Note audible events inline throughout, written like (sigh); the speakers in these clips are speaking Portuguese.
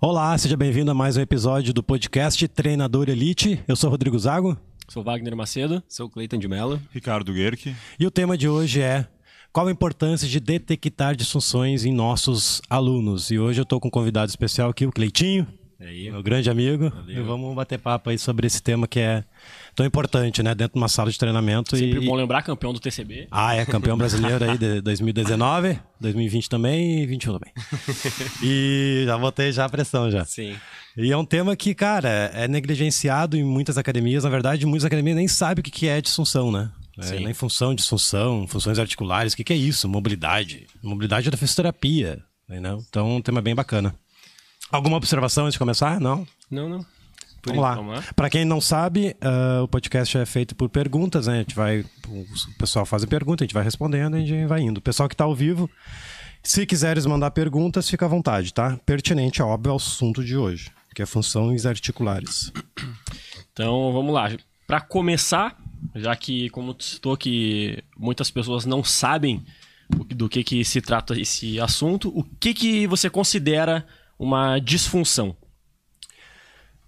Olá, seja bem-vindo a mais um episódio do podcast Treinador Elite. Eu sou Rodrigo Zago. Sou Wagner Macedo. Sou Cleiton de Mello. Ricardo Guerque. E o tema de hoje é qual a importância de detectar disfunções em nossos alunos. E hoje eu estou com um convidado especial aqui, o Cleitinho. Aí. Meu grande amigo. Valeu. E vamos bater papo aí sobre esse tema que é tão importante, né? Dentro de uma sala de treinamento. Sempre e... bom lembrar, campeão do TCB. Ah, é campeão brasileiro aí de (laughs) 2019, 2020 também e 21 também. (laughs) e já botei já a pressão já. Sim. E é um tema que, cara, é negligenciado em muitas academias. Na verdade, muitas academias nem sabem o que é disfunção, né? É, nem função, disfunção, funções articulares. O que é isso? Mobilidade. Mobilidade é da fisioterapia. Né? Então, é um tema bem bacana. Alguma observação antes de começar? Não? Não, não. Por Vamos lá. Para quem não sabe, uh, o podcast é feito por perguntas, né? A gente vai, o pessoal faz a pergunta, a gente vai respondendo, e a gente vai indo. O pessoal que está ao vivo, se quiseres mandar perguntas, fica à vontade, tá? Pertinente, óbvio, ao assunto de hoje, que é funções articulares. Então, vamos lá. Para começar, já que, como tu citou, que muitas pessoas não sabem do que, que se trata esse assunto, o que, que você considera uma disfunção?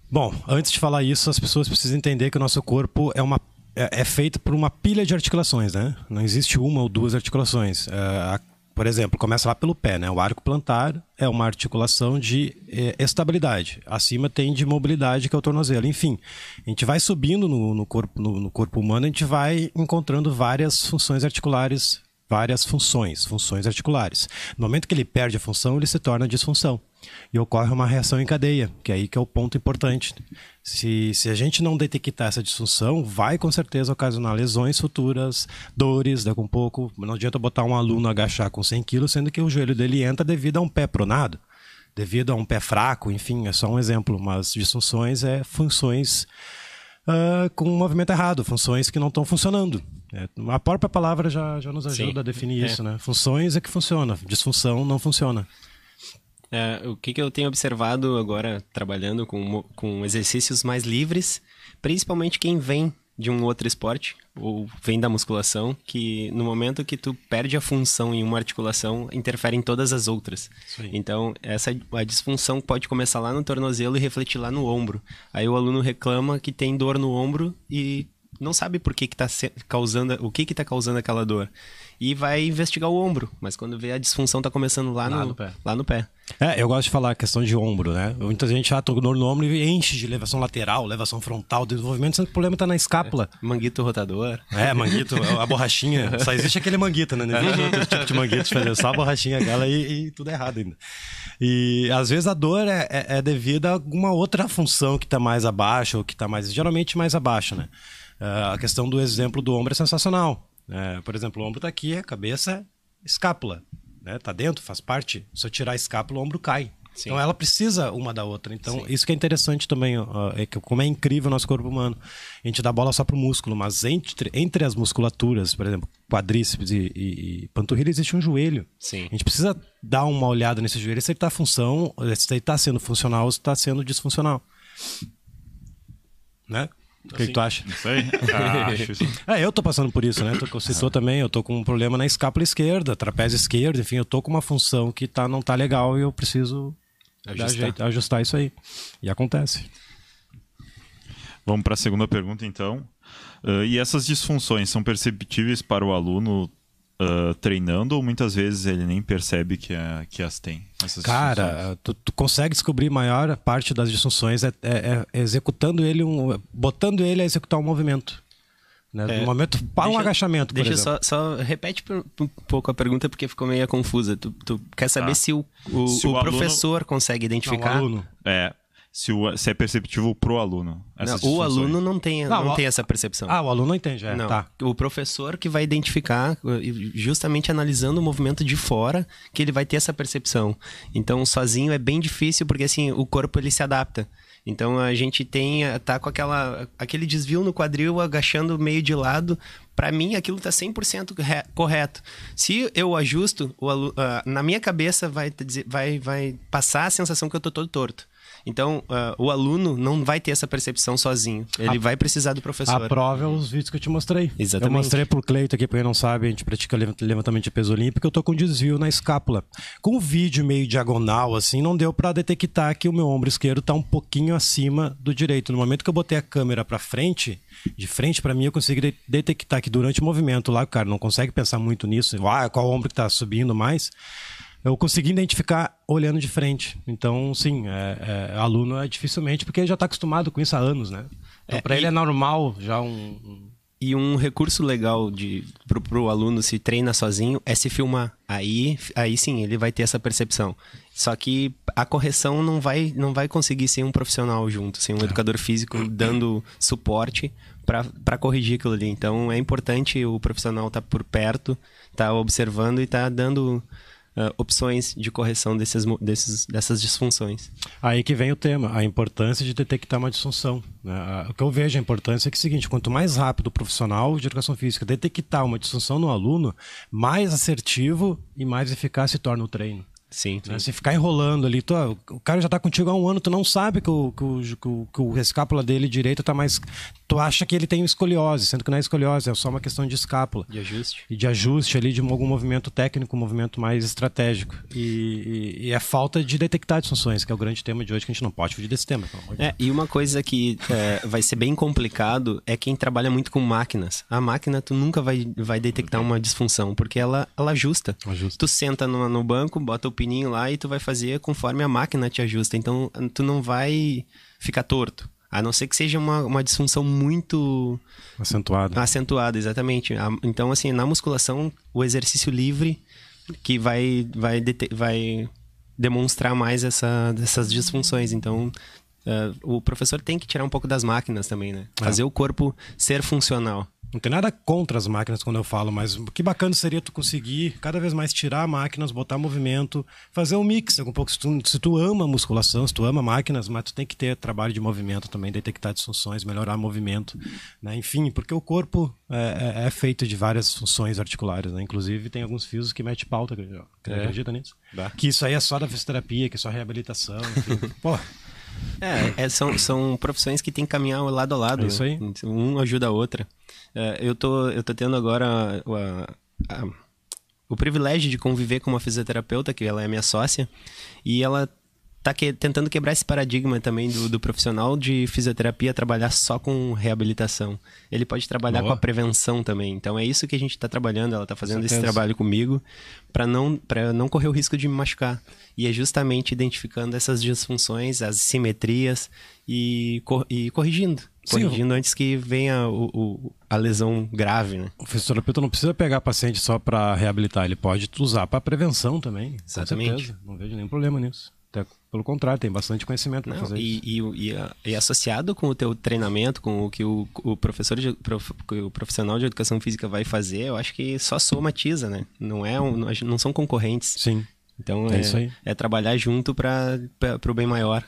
Bom, antes de falar isso, as pessoas precisam entender que o nosso corpo é uma é, é feito por uma pilha de articulações, né? Não existe uma ou duas articulações. É, a, por exemplo, começa lá pelo pé, né? O arco plantar é uma articulação de é, estabilidade. Acima tem de mobilidade, que é o tornozelo. Enfim, a gente vai subindo no, no corpo, no, no corpo humano, a gente vai encontrando várias funções articulares, várias funções, funções articulares. No momento que ele perde a função, ele se torna disfunção e ocorre uma reação em cadeia, que é aí que é o ponto importante. Se, se a gente não detectar essa disfunção, vai com certeza ocasionar lesões futuras, dores, daqui um pouco. Não adianta botar um aluno agachar com 100 quilos, sendo que o joelho dele entra devido a um pé pronado, devido a um pé fraco, enfim, é só um exemplo. Mas disfunções é funções uh, com um movimento errado, funções que não estão funcionando. É, a própria palavra já, já nos ajuda Sim, a definir é. isso, né? Funções é que funciona, disfunção não funciona. É, o que, que eu tenho observado agora, trabalhando com, com exercícios mais livres, principalmente quem vem de um outro esporte ou vem da musculação, que no momento que tu perde a função em uma articulação, interfere em todas as outras. Sim. Então, essa a disfunção pode começar lá no tornozelo e refletir lá no ombro. Aí o aluno reclama que tem dor no ombro e não sabe por que, que tá causando, o que que tá causando aquela dor. E vai investigar o ombro, mas quando vê a disfunção tá começando lá, lá no, no, pé. Lá no pé. É, eu gosto de falar a questão de ombro, né? Muita gente já tem dor no ombro e enche de elevação lateral, elevação frontal, desenvolvimento, sendo que o problema tá na escápula. É, manguito rotador. É, manguito, a borrachinha. (laughs) Só existe aquele manguito, né? Não existe outro tipo de manguito, só a borrachinha aquela e, e, tudo errado ainda. E às vezes a dor é, é, é devido a alguma outra função que tá mais abaixo, ou que tá mais, geralmente mais abaixo, né? Uh, a questão do exemplo do ombro é sensacional. Uh, por exemplo, o ombro está aqui, a cabeça é escápula. Né? Tá dentro, faz parte. Se eu tirar a escápula, o ombro cai. Sim. Então ela precisa uma da outra. Então Sim. isso que é interessante também, uh, é que como é incrível o nosso corpo humano. A gente dá bola só pro músculo, mas entre, entre as musculaturas, por exemplo, quadríceps e, e, e panturrilha, existe um joelho. Sim. A gente precisa dar uma olhada nesse joelho, se ele está função, se ele está sendo funcional ou se está sendo disfuncional. Né? O que, assim, que, tu acha? Não sei. (laughs) Ah, acho. É, eu tô passando por isso, né? Tô, citou também, eu tô com um problema na escápula esquerda, trapézio esquerdo, enfim, eu tô com uma função que tá, não tá legal e eu preciso ajustar, jeito, ajustar isso aí. E acontece. Vamos para a segunda pergunta, então. Uh, e essas disfunções são perceptíveis para o aluno uh, treinando ou muitas vezes ele nem percebe que, é, que as tem? Cara, tu, tu, consegue descobrir maior parte das disfunções é, é, é, executando ele, um, botando ele a executar um movimento. Né? É, no momento, para um agachamento, Deixa só, só, repete um pouco a pergunta porque ficou meio confusa. Tu, tu quer saber tá. se o, o, se o, o professor aluno... consegue identificar? Não, o aluno. É, se, o, se é perceptível pro aluno. Não, o aluno não tem, não, não tem essa percepção. Ah, o aluno não entende, é. Não, tá. O professor que vai identificar, justamente analisando o movimento de fora, que ele vai ter essa percepção. Então, sozinho é bem difícil, porque assim, o corpo ele se adapta. Então a gente tem tá com aquela aquele desvio no quadril agachando meio de lado. Para mim aquilo tá 100% correto. Se eu ajusto, o, uh, na minha cabeça vai, vai vai passar a sensação que eu tô todo torto. Então, uh, o aluno não vai ter essa percepção sozinho. Ele A- vai precisar do professor. A prova é os vídeos que eu te mostrei. Exatamente. Eu mostrei pro Cleito aqui, pra quem não sabe, a gente pratica levant- levantamento de peso olímpico, eu tô com desvio na escápula. Com o vídeo meio diagonal, assim, não deu pra detectar que o meu ombro esquerdo tá um pouquinho acima do direito. No momento que eu botei a câmera pra frente, de frente pra mim, eu consegui de- detectar que durante o movimento lá, o cara não consegue pensar muito nisso, ah, qual ombro que tá subindo mais. Eu consegui identificar olhando de frente. Então, sim, é, é, aluno é dificilmente, porque ele já está acostumado com isso há anos, né? Então, É, para e- ele é normal já um. um- E um recurso legal de pro, pro aluno se treina sozinho é se filmar. Aí, aí sim, ele vai ter essa percepção. Só que a correção não vai, não vai conseguir sem um profissional junto, sem um educador físico dando suporte para corrigir aquilo ali. Então é importante o profissional estar por perto, estar observando e estar dando ah, opções de correção desses, desses, dessas disfunções. Aí que vem o tema, a importância de detectar uma disfunção. né? O que eu vejo a importância é que é o seguinte: quanto mais rápido o profissional de educação física detectar uma disfunção no aluno, mais assertivo e mais eficaz se torna o treino. Sim. Né? Se ficar enrolando ali, tu, ó, o cara já tá contigo há um ano, tu não sabe que o, que o, que o, que o escápula dele direito tá mais. Tu acha que ele tem escoliose, sendo que não é escoliose, é só uma questão de escápula. De ajuste. E de ajuste ali de algum movimento técnico, um movimento mais estratégico. E, e- e é falta de detectar disfunções, que é o grande tema de hoje, que a gente não pode fugir desse tema. Pelo amor de É, e uma coisa que é, vai ser bem complicado é quem trabalha muito com máquinas. A máquina, tu nunca vai, vai detectar uma disfunção, porque ela, ela ajusta. Ajusta. Tu senta no, no banco, bota o pininho lá e tu vai fazer conforme a máquina te ajusta. Então, tu não vai ficar torto. A não ser que seja uma, uma disfunção muito Acentuado. acentuada, exatamente. Então, assim, na musculação, o exercício livre que vai, vai, vai demonstrar mais essa, essas disfunções. Então, eh, o professor tem que tirar um pouco das máquinas também, né? Fazer o corpo ser funcional. Não tem nada contra as máquinas quando eu falo, mas que bacana seria tu conseguir cada vez mais tirar máquinas, botar movimento, fazer um mix. Um pouco, se, tu, se tu ama musculação, se tu ama máquinas, mas tu tem que ter trabalho de movimento também, detectar disfunções, melhorar movimento. Né? Enfim, porque o corpo é, é- é feito de várias funções articulares. Né? Inclusive, tem alguns fios que mete pauta. acredita- Acredita nisso? Que isso aí é só da fisioterapia, que é só reabilitação. Enfim. (laughs) Pô, É, é, são, são profissões que tem que caminhar lado a lado. É isso aí. Um ajuda a outra. É, eu, tô, eu tô tendo agora a- a- o privilégio de conviver com uma fisioterapeuta, que ela é minha sócia, e ela tá que- tentando quebrar esse paradigma também do, do profissional de fisioterapia trabalhar só com reabilitação. Ele pode trabalhar Boa. com a prevenção também. Então é isso que a gente está trabalhando. Ela está fazendo esse trabalho comigo para não, pra não correr o risco de me machucar. E é justamente identificando essas disfunções, as simetrias e, cor- e corrigindo. Sim, Corrigindo antes que venha o, o- a lesão grave, né? O fisioterapeuta não precisa pegar paciente só para reabilitar, ele pode usar para prevenção também. com Exatamente. certeza. Não vejo nenhum problema nisso. Pelo contrário, tem bastante conhecimento para fazer e, isso. e, e, e associado com o teu treinamento, com o que o, o professor, de, prof- o profissional de educação física vai fazer, eu acho que só somatiza, né? Não é um, não são concorrentes. Sim. Então É é, é trabalhar junto para o bem maior.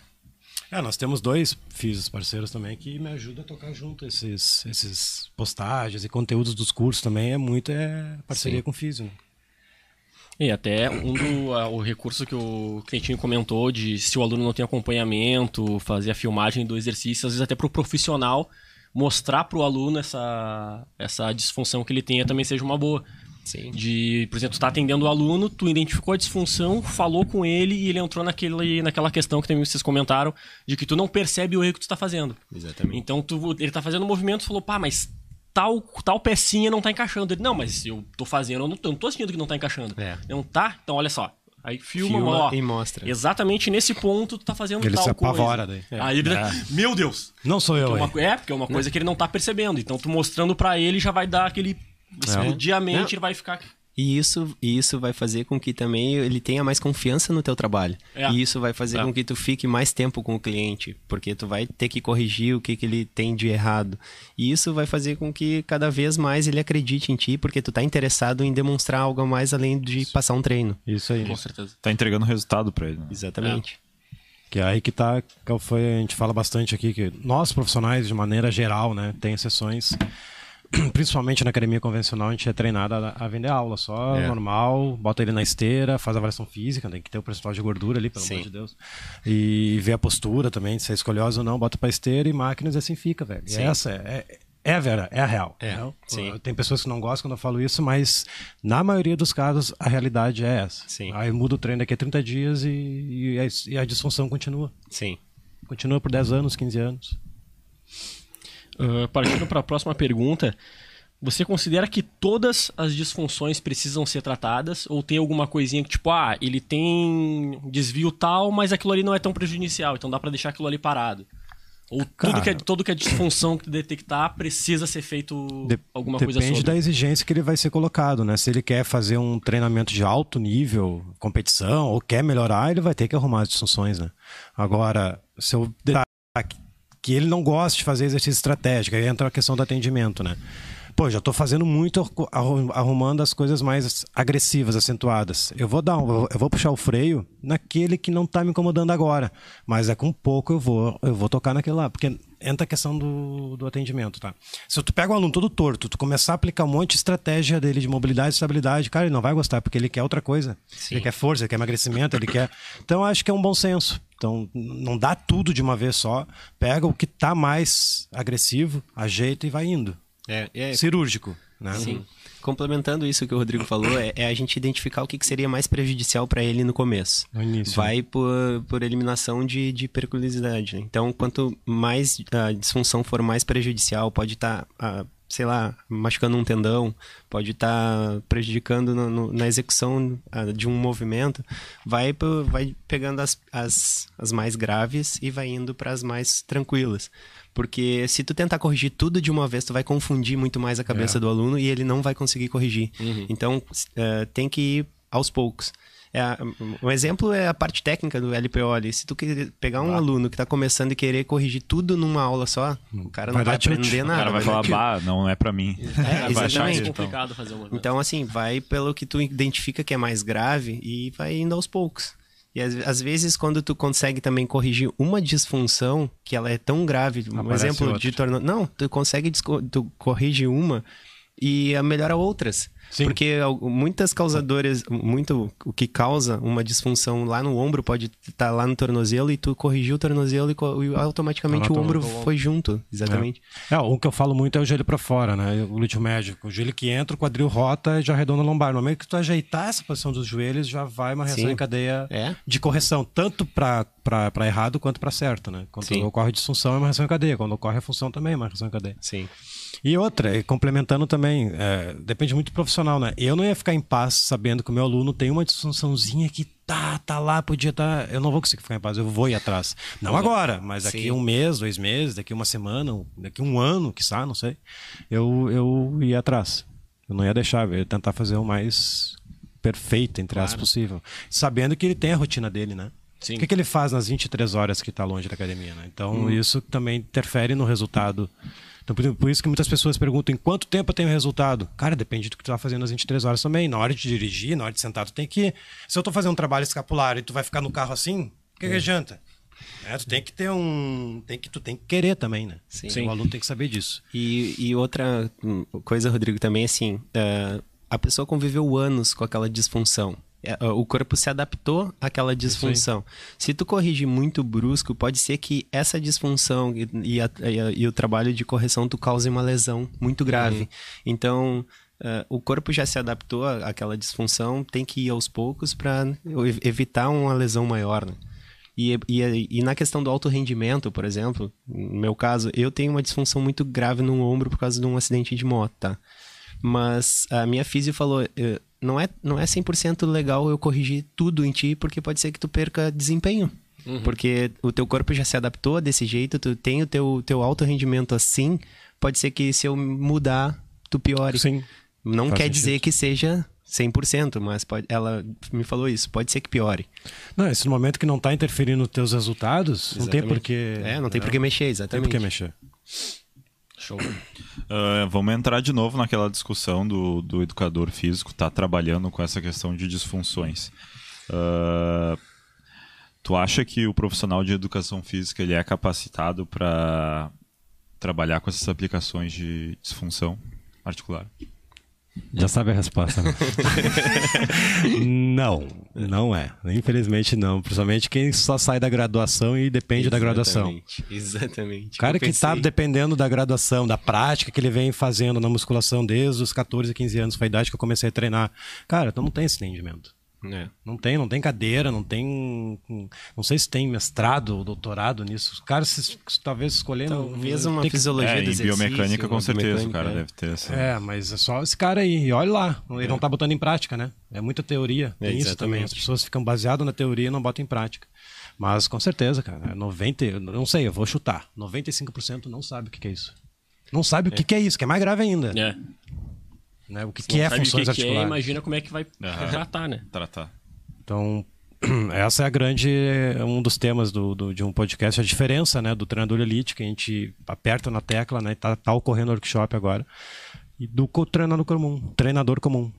É, nós temos dois físicos parceiros também que me ajudam a tocar junto esses, esses postagens e conteúdos dos cursos também. É muito é parceria com o físico. né? E até um do, o recurso que o Cleitinho comentou de se o aluno não tem acompanhamento, fazer a filmagem do exercício, às vezes até para o profissional mostrar para o aluno essa, essa disfunção que ele tenha também seja uma boa. Sim. De, por exemplo, tu tá atendendo o aluno, tu identificou a disfunção, falou com ele e ele entrou naquele, naquela questão que também vocês comentaram, de que tu não percebe o erro que tu está fazendo. Exatamente. Então tu, ele tá fazendo um movimento e falou, pá, mas tal, tal pecinha não tá encaixando. Ele, não, mas eu tô fazendo, eu não tô, eu não tô sentindo que não tá encaixando. É. Não tá? Então olha só. Aí filma, Filma ó, e mostra. Exatamente nesse ponto tu tá fazendo Ele tal se coisa. apavora daí. É. Aí ele, meu Deus. Não sou eu, É, uma, hein? é, porque é uma coisa que ele não tá percebendo. Então tu mostrando pra ele já vai dar aquele mente, Não. ele vai ficar E isso, e isso vai fazer com que também ele tenha mais confiança no teu trabalho. É. E isso vai fazer É. com que tu fique mais tempo com o cliente, porque tu vai ter que corrigir o que, que ele tem de errado. E isso vai fazer com que cada vez mais ele acredite em ti, porque tu tá interessado em demonstrar algo a mais além de passar um treino. Isso aí. com certeza. Tá entregando resultado pra ele. né? Exatamente. Que é aí que tá, que foi, a gente fala bastante aqui, que nós profissionais, de maneira geral, né, tem exceções, (clears throat) principalmente na academia convencional, a gente é treinado a, a vender aula só, É. normal, bota ele na esteira, faz a avaliação física, tem que ter o percentual de gordura ali, pelo Sim. amor de Deus. E ver a postura também, se é escolhosa ou não, bota pra esteira e máquinas e assim fica, velho. E essa é, é, é a vera, é a real. É, sim. Tem pessoas que não gostam quando eu falo isso, mas na maioria dos casos a realidade é essa. Sim. Aí muda o treino daqui a 30 dias e, e a, e a disfunção continua. Sim. Continua por 10 anos, 15 anos. Ah, partindo para a próxima pergunta, você considera que todas as disfunções precisam ser tratadas ou tem alguma coisinha que tipo, ah, ele tem desvio tal, mas aquilo ali não é tão prejudicial, então dá para deixar aquilo ali parado? Ou tudo Cara. que é, todo que é disfunção que detectar precisa ser feito De- alguma coisa Depende sobre? da exigência que ele vai ser colocado, né? Se ele quer fazer um treinamento de alto nível, competição, ou quer melhorar, ele vai ter que arrumar as disfunções, né? Agora, se eu que- ele não gosta de fazer exercício estratégico, aí entra a questão do atendimento, né? Pô, já tô fazendo muito arru- arrumando as coisas mais agressivas, acentuadas. Eu vou dar, um, eu vou puxar o freio naquele que não tá me incomodando agora, mas é com pouco eu vou, eu vou tocar naquele lá, porque entra a questão do, do atendimento, tá? Se tu pega um aluno todo torto, tu começar a aplicar um monte de estratégia dele de mobilidade e estabilidade, cara, ele não vai gostar, porque ele quer outra coisa. Ele quer força, ele quer emagrecimento, ele quer. (coughs) Então acho que é um bom senso. Então não dá tudo de uma vez só, pega o que tá mais agressivo, ajeita e vai indo É, é, cirúrgico, né? Sim. Complementando isso que o Rodrigo falou, é, é a gente identificar o que, que seria mais prejudicial para ele no começo. No início, Vai por, por eliminação de, de periculosidade. né? Então, quanto mais a disfunção for mais prejudicial, pode estar, sei lá, machucando um tendão, pode estar prejudicando no- no- na execução de um movimento, vai, vai pegando as, as, as mais graves e vai indo para as mais tranquilas. Porque se tu tentar corrigir tudo de uma vez, tu vai confundir muito mais a cabeça É. do aluno e ele não vai conseguir corrigir. Então, s- eh, tem que ir aos poucos. É, um exemplo é a parte técnica do LPO ali. Se tu pegar um aluno que está começando e querer corrigir tudo numa aula só, o cara não Vai vai, aprender O nada. cara vai dar falar, bah, não é pra mim. É, Vai achar É então. complicado fazer uma Então, assim, vai pelo que tu identifica que é mais grave e vai indo aos poucos. E às, às vezes, quando tu consegue também corrigir uma disfunção, que ela é tão grave, um Aparece exemplo outra. de torno... Não, tu consegue, tu corrige uma e melhora outras. Sim. Porque muitas causadoras, muito o que causa uma disfunção lá no ombro pode estar lá no tornozelo e tu corrigiu o tornozelo e, e automaticamente Tá o ombro foi junto. Exatamente. É, o que eu falo muito é o joelho pra fora, né? O glúteo médio. O joelho que entra, o quadril rota e já arredonda a lombar. No momento que tu ajeitar essa posição dos joelhos, já vai uma reação Sim. em cadeia É. de correção, tanto pra errado quanto pra certo, né? Quando Sim. ocorre disfunção, é uma reação em cadeia. Quando ocorre a função, também é uma reação em cadeia. Sim. E outra, complementando também, é, depende muito do profissional, né? Eu não ia ficar em paz sabendo que o meu aluno tem uma disfunçãozinha que tá, tá lá, podia estar. Eu não vou conseguir ficar em paz, eu vou ir atrás. Não agora, mas daqui Sim. um mês, dois meses, daqui uma semana, daqui um ano, quiçá, não sei. Eu, eu ia atrás. Eu não ia deixar, eu ia tentar fazer o mais perfeito, entre aspas, possível. Sabendo que ele tem a rotina dele, né? Sim. O que, que ele faz nas 23 horas que está longe da academia, né? Então, Hum. isso também interfere no resultado. Então, por, por isso que muitas pessoas perguntam em quanto tempo eu tenho resultado. Cara, depende do que tu tá fazendo nas 23 horas também. Na hora de dirigir, na hora de sentar, tu tem que... Se eu tô fazendo um trabalho escapular e tu vai ficar no carro assim, o que, que adianta? É, tu tem que ter um... Tem que, tu tem que querer também, né? Sim. O aluno tem que saber disso. E, e outra coisa, Rodrigo, também assim, é, a pessoa conviveu anos com aquela disfunção. É, O corpo se adaptou àquela disfunção. Se tu corrigir muito brusco, pode ser que essa disfunção e, e a- e a- e o trabalho de correção tu cause uma lesão muito grave. Então, é, o corpo já se adaptou àquela disfunção, tem que ir aos poucos para evitar uma lesão maior, né? E, e, e na questão do alto rendimento, por exemplo, no meu caso, eu tenho uma disfunção muito grave no ombro por causa de um acidente de moto, tá? Mas a minha física falou, eh, não é, não é 100% legal eu corrigir tudo em ti, porque pode ser que tu perca desempenho. Porque o teu corpo já se adaptou desse jeito, tu tem o teu, teu alto rendimento assim, pode ser que se eu mudar, tu piore. Sim. Não Faz quer sentido. dizer que seja 100%, mas pode, ela me falou isso, pode ser que piore. Não, esse momento que não tá interferindo nos teus resultados, não tem Exatamente. porquê... É, não tem por que mexer, Não tem exatamente. por que mexer. Show. Ah, vamos entrar de novo naquela discussão do, do educador físico estar trabalhando com essa questão de disfunções. Ah, tu acha que o profissional de educação física ele é capacitado para trabalhar com essas aplicações de disfunção? articular? Já sabe a resposta, né? (laughs) não, não é. Infelizmente não. Principalmente quem só sai da graduação e depende da graduação. Exatamente, Exatamente. O cara que tá pensei- dependendo da graduação, da prática que ele vem fazendo na musculação desde os 14, 15 anos, foi a idade que eu comecei a treinar. Cara, tu não tem esse entendimento. É. Não tem, não tem cadeira, não tem. Não sei se tem mestrado ou doutorado nisso. Os caras, se- talvez escolhendo. Talvez uma tem que- fisiologia É, do exercício, biomecânica, com certeza, o cara é. deve ter essa. É, mas é só esse cara aí. E olha lá, ele não tá botando em prática, né? É muita teoria. É, Tem isso também. As pessoas ficam baseadas na teoria e não botam em prática. Mas com certeza, cara, é 90, eu não sei, eu vou chutar. 95% não sabe o que que é isso. Não sabe o que que é isso, que é mais grave ainda. É. Né? O que, Se que é funções que que é, articulares. imagina como é que vai Aham. tratar, né? Tratar. Então, (clears throat) essa é a grande um dos temas do, do- de um podcast, a diferença, né, do treinador elite que a gente aperta na tecla, né, tá, tá ocorrendo o workshop agora, e do treinador comum, treinador comum.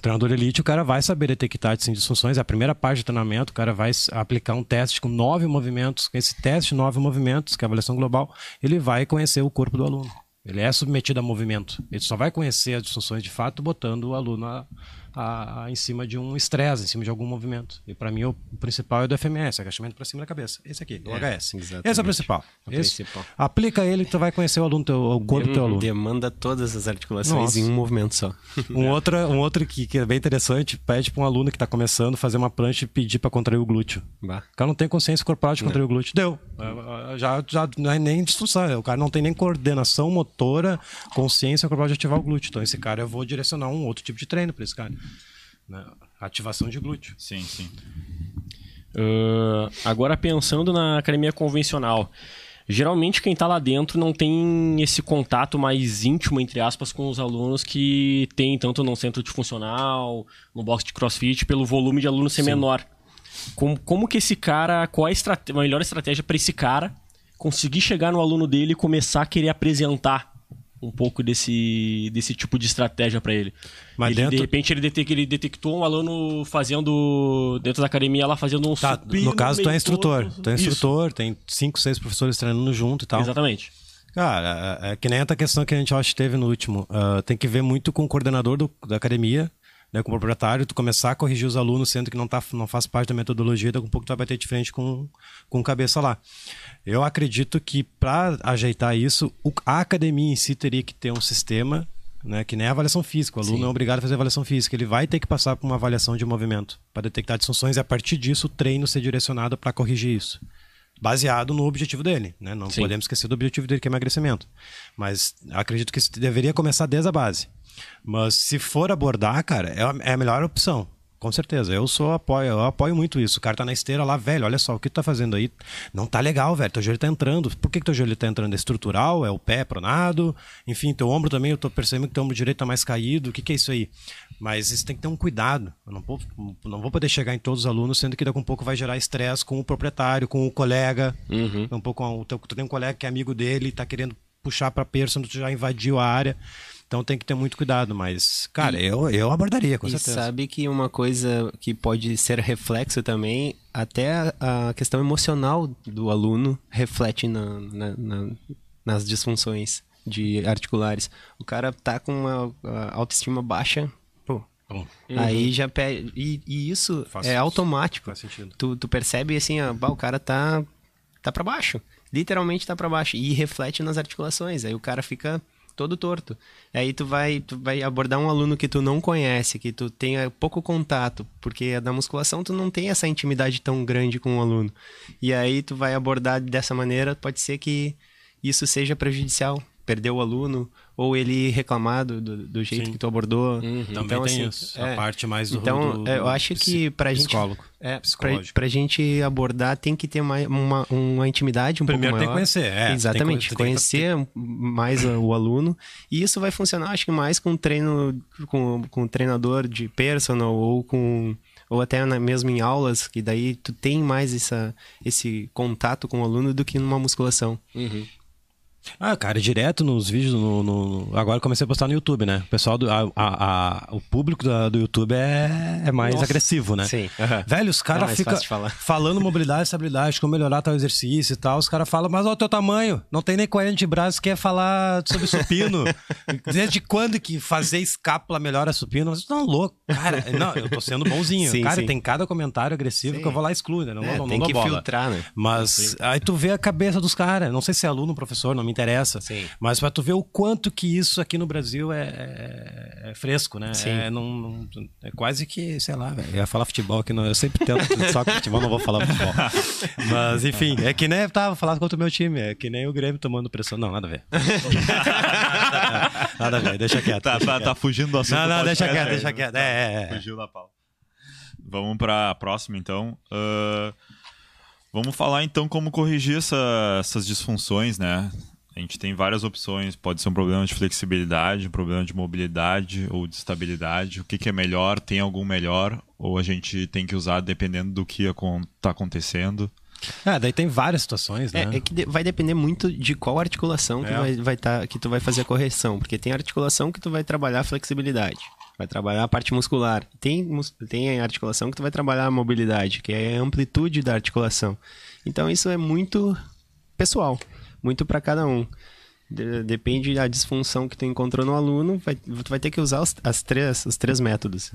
Treinador elite, o cara vai saber detectar essas disfunções. A primeira parte do treinamento, o cara vai aplicar um teste com nove movimentos. Com esse teste de nove movimentos, que é a avaliação global, ele vai conhecer o corpo do aluno. Ele é submetido a movimento. Ele só vai conhecer as disfunções de fato botando o aluno a- a- a- em cima de um estresse, em cima de algum movimento. E para mim o principal é do FMS, agachamento para cima da cabeça. Esse aqui, o É, HS. exatamente. Esse é o principal. O Esse- principal. Aplica ele, tu vai conhecer o aluno, teu, o corpo do teu aluno. Demanda todas as articulações Nossa. em um movimento só. (laughs) Um outro, um outro que, que é bem interessante, pede para um aluno que está começando fazer uma prancha e pedir para contrair o glúteo. Bah. O cara não tem consciência corporal de contrair o glúteo. Deu. É, é, Já, já não é nem disfunção. O cara não tem nem coordenação motora, consciência corporal de ativar o glúteo. Então, esse cara eu vou direcionar um outro tipo de treino para esse cara. Né? Ativação de glúteo. Sim, sim. Ah, agora pensando na academia convencional, geralmente quem tá lá dentro não tem esse contato mais íntimo, entre aspas, com os alunos que tem tanto no centro de funcional, no box de crossfit, pelo volume de alunos ser menor. Como, como que esse cara, qual é a, estrate- a melhor estratégia para esse cara conseguir chegar no aluno dele e começar a querer apresentar um pouco desse, desse tipo de estratégia para ele? Mas Ele, dentro- De repente ele, detec- ele detectou um aluno fazendo, dentro da academia lá, fazendo um Tá, no caso, tu é instrutor. torto. Tu é Isso, instrutor, tem cinco, seis professores treinando junto e tal. Exatamente. Cara, é, é que nem a questão que a gente acho que teve no último. Ah, tem que ver muito com o coordenador do- da academia, né, com o proprietário, tu começar a corrigir os alunos, sendo que não, tá, não faz parte da metodologia, daqui a pouco tu vai ter de frente com, com cabeça lá. Eu acredito que para ajeitar isso, a academia em si teria que ter um sistema, né, que nem a avaliação física. O aluno é obrigado a fazer avaliação física. Ele vai ter que passar por uma avaliação de movimento para detectar disfunções e a partir disso o treino ser direcionado para corrigir isso baseado no objetivo dele, né? Não Sim. podemos esquecer do objetivo dele que é emagrecimento. Mas acredito que isso deveria começar desde a base. Mas se for abordar, cara, é a, é a melhor opção. Com certeza, eu sou apoio, eu apoio muito isso. O cara tá na esteira lá, velho, olha só, o que tu tá fazendo aí não tá legal, velho. Teu joelho tá entrando. Por que, que teu joelho tá entrando? É estrutural? É o pé pronado? Enfim, teu ombro também, eu tô percebendo que teu ombro direito tá mais caído. O que, que é isso aí? Mas isso tem que ter um cuidado. Eu não vou, não vou poder chegar em todos os alunos, sendo que daqui a um pouco vai gerar estresse com o proprietário, com o colega. Um pouco, tu tem um colega que é amigo dele, tá querendo puxar pra person, tu já invadiu a área. Então tem que ter muito cuidado, mas, cara, eu, eu abordaria, com e certeza. sabe que uma coisa que pode ser reflexo também, até a a questão emocional do aluno reflete na, na- na- nas disfunções de articulares. O cara tá com uma a autoestima baixa, pô, Bom, aí já pede. E, e isso Faz- é automático. faz sentido. Tu, tu percebe assim, ó, bah, o cara tá, tá para baixo. Literalmente tá para baixo. E reflete nas articulações. Aí o cara fica todo torto. Aí tu vai, tu vai abordar um aluno que tu não conhece, que tu tenha pouco contato, porque na musculação tu não tem essa intimidade tão grande com o aluno. E aí tu vai abordar dessa maneira, pode ser que isso seja prejudicial. Perder o aluno, ou ele reclamar do, do, jeito Sim. que tu abordou. Também Então, tem assim, isso. é. A parte mais do Então, do- é, eu acho que pra gente. psicólogo. É, pra, psicológico. pra gente abordar tem que ter mais uma, uma intimidade um Primeiro pouco tem que maior. conhecer, é, Exatamente, tem que- tem conhecer mais o aluno. E isso vai funcionar, acho que mais com treino, com, com treinador de personal ou com. Ou até na, mesmo em aulas, que daí tu tem mais essa, esse contato com o aluno do que numa musculação. Ah, cara, direto nos vídeos. No, no- Agora comecei a postar no YouTube, né? O pessoal do. a- a- a- o público da- do YouTube é, é mais Nossa. agressivo, né? Sim, aham. Velho, os É caras mais ficam (laughs) falando mobilidade, estabilidade, como melhorar tal exercício e tal. Os caras falam, mas olha o teu tamanho. Não tem nem 40 de braço, quer falar sobre supino. (laughs) Desde quando que fazer escápula melhora supino? Vocês estão loucos. Cara, não, eu tô sendo bonzinho. Sim, cara, sim. tem cada comentário agressivo Sim. que eu vou lá e excluo, né? Não, É, não, tem não que dou bola. filtrar, né? Mas aí tu vê a cabeça dos caras. Não sei se é aluno professor, não me interessa. Sim. Mas pra tu ver o quanto que isso aqui no Brasil é, é- é fresco, né? Sim. É, não, não- é quase que, sei lá, velho. Eu ia falar futebol aqui, não, eu sempre tento só com futebol, não vou falar futebol. (laughs) Mas enfim, é que nem tava falando contra o meu time, é que nem o Grêmio tomando pressão. Não, nada a ver. nada a ver, deixa quieto. Tá, deixa tá, quieto. tá fugindo do assunto. Não, não, deixa quieto, né? deixa quieto. É, é, é. Fugiu da pauta. Vamos pra próxima, então. Ah, vamos falar, então, como corrigir essa- essas disfunções, né? A gente tem várias opções. Pode ser um problema de flexibilidade, um problema de mobilidade ou de estabilidade. O que, que é melhor? Tem algum melhor? Ou a gente tem que usar dependendo do que está acontecendo? É, daí tem várias situações, né? É, é que vai depender muito de qual articulação que, É. vai, vai tá, que tu vai fazer a correção. Porque tem articulação que tu vai trabalhar a flexibilidade. Vai trabalhar a parte muscular. Tem, tem articulação que tu vai trabalhar a mobilidade, que é a amplitude da articulação. Então isso é muito pessoal, muito para cada um. De- depende da disfunção que tu encontrou no aluno, vai, tu vai ter que usar os, as três, os três métodos.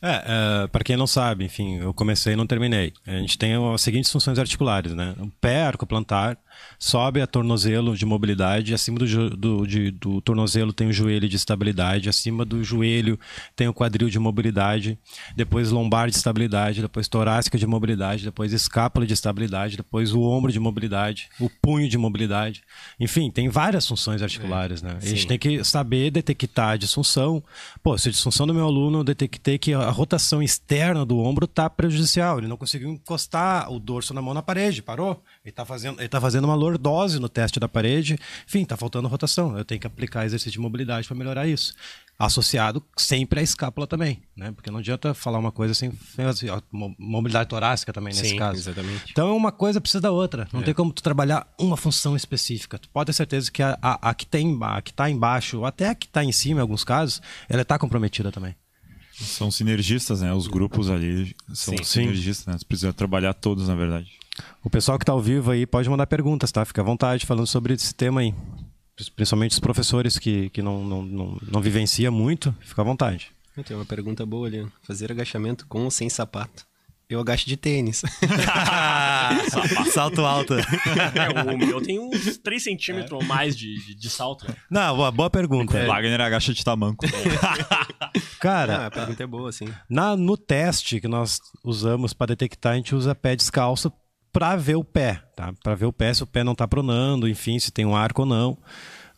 É, é para quem não sabe, enfim, eu comecei e não terminei. A gente tem as seguintes funções articulares, né? O pé arcoplantar sobe a tornozelo de mobilidade, acima do, do, de- do tornozelo tem o joelho de estabilidade, acima do joelho tem o quadril de mobilidade, depois lombar de estabilidade, depois torácica de mobilidade, depois escápula de estabilidade, depois o ombro de mobilidade, o punho de mobilidade. Enfim, tem várias funções articulares, né? A gente sim. tem que saber detectar a disfunção. Pô, se a disfunção do meu aluno, eu detectei que a rotação externa do ombro está prejudicial. Ele não conseguiu encostar o dorso na mão na parede, parou. Ele está fazendo, ele tá fazendo uma lordose no teste da parede. Enfim, está faltando rotação. Eu tenho que aplicar exercício de mobilidade para melhorar isso. Associado sempre à escápula também, né? Porque não adianta falar uma coisa sem sem a mo- mobilidade torácica também nesse Sim, caso. exatamente. Então uma coisa precisa da outra. Não tem como tu trabalhar uma função específica. Tu pode ter certeza que a, a, a que tem a que está embaixo, ou até a que está em cima, em alguns casos, ela está comprometida também. São sinergistas, né? Os grupos ali são Sim. sinergistas, né? Você precisa trabalhar todos, na verdade. O pessoal que está ao vivo aí pode mandar perguntas, tá? Fica à vontade falando sobre esse tema aí. Principalmente os professores que, que não, não, não, não vivencia muito, fica à vontade. Eu tenho uma pergunta boa ali. Fazer agachamento com ou sem sapato? Eu agacho de tênis. (laughs) Salto alto. É, o meu tem uns 3 centímetros ou mais de, de, de salto. né? Não, boa, boa pergunta. O Wagner agacha de tamanco. (laughs) Cara, ah, a pergunta é boa, sim. Na, no teste que nós usamos para detectar, a gente usa pé descalço para ver o pé, tá? Para ver o pé se o pé não está pronando, enfim, se tem um arco ou não.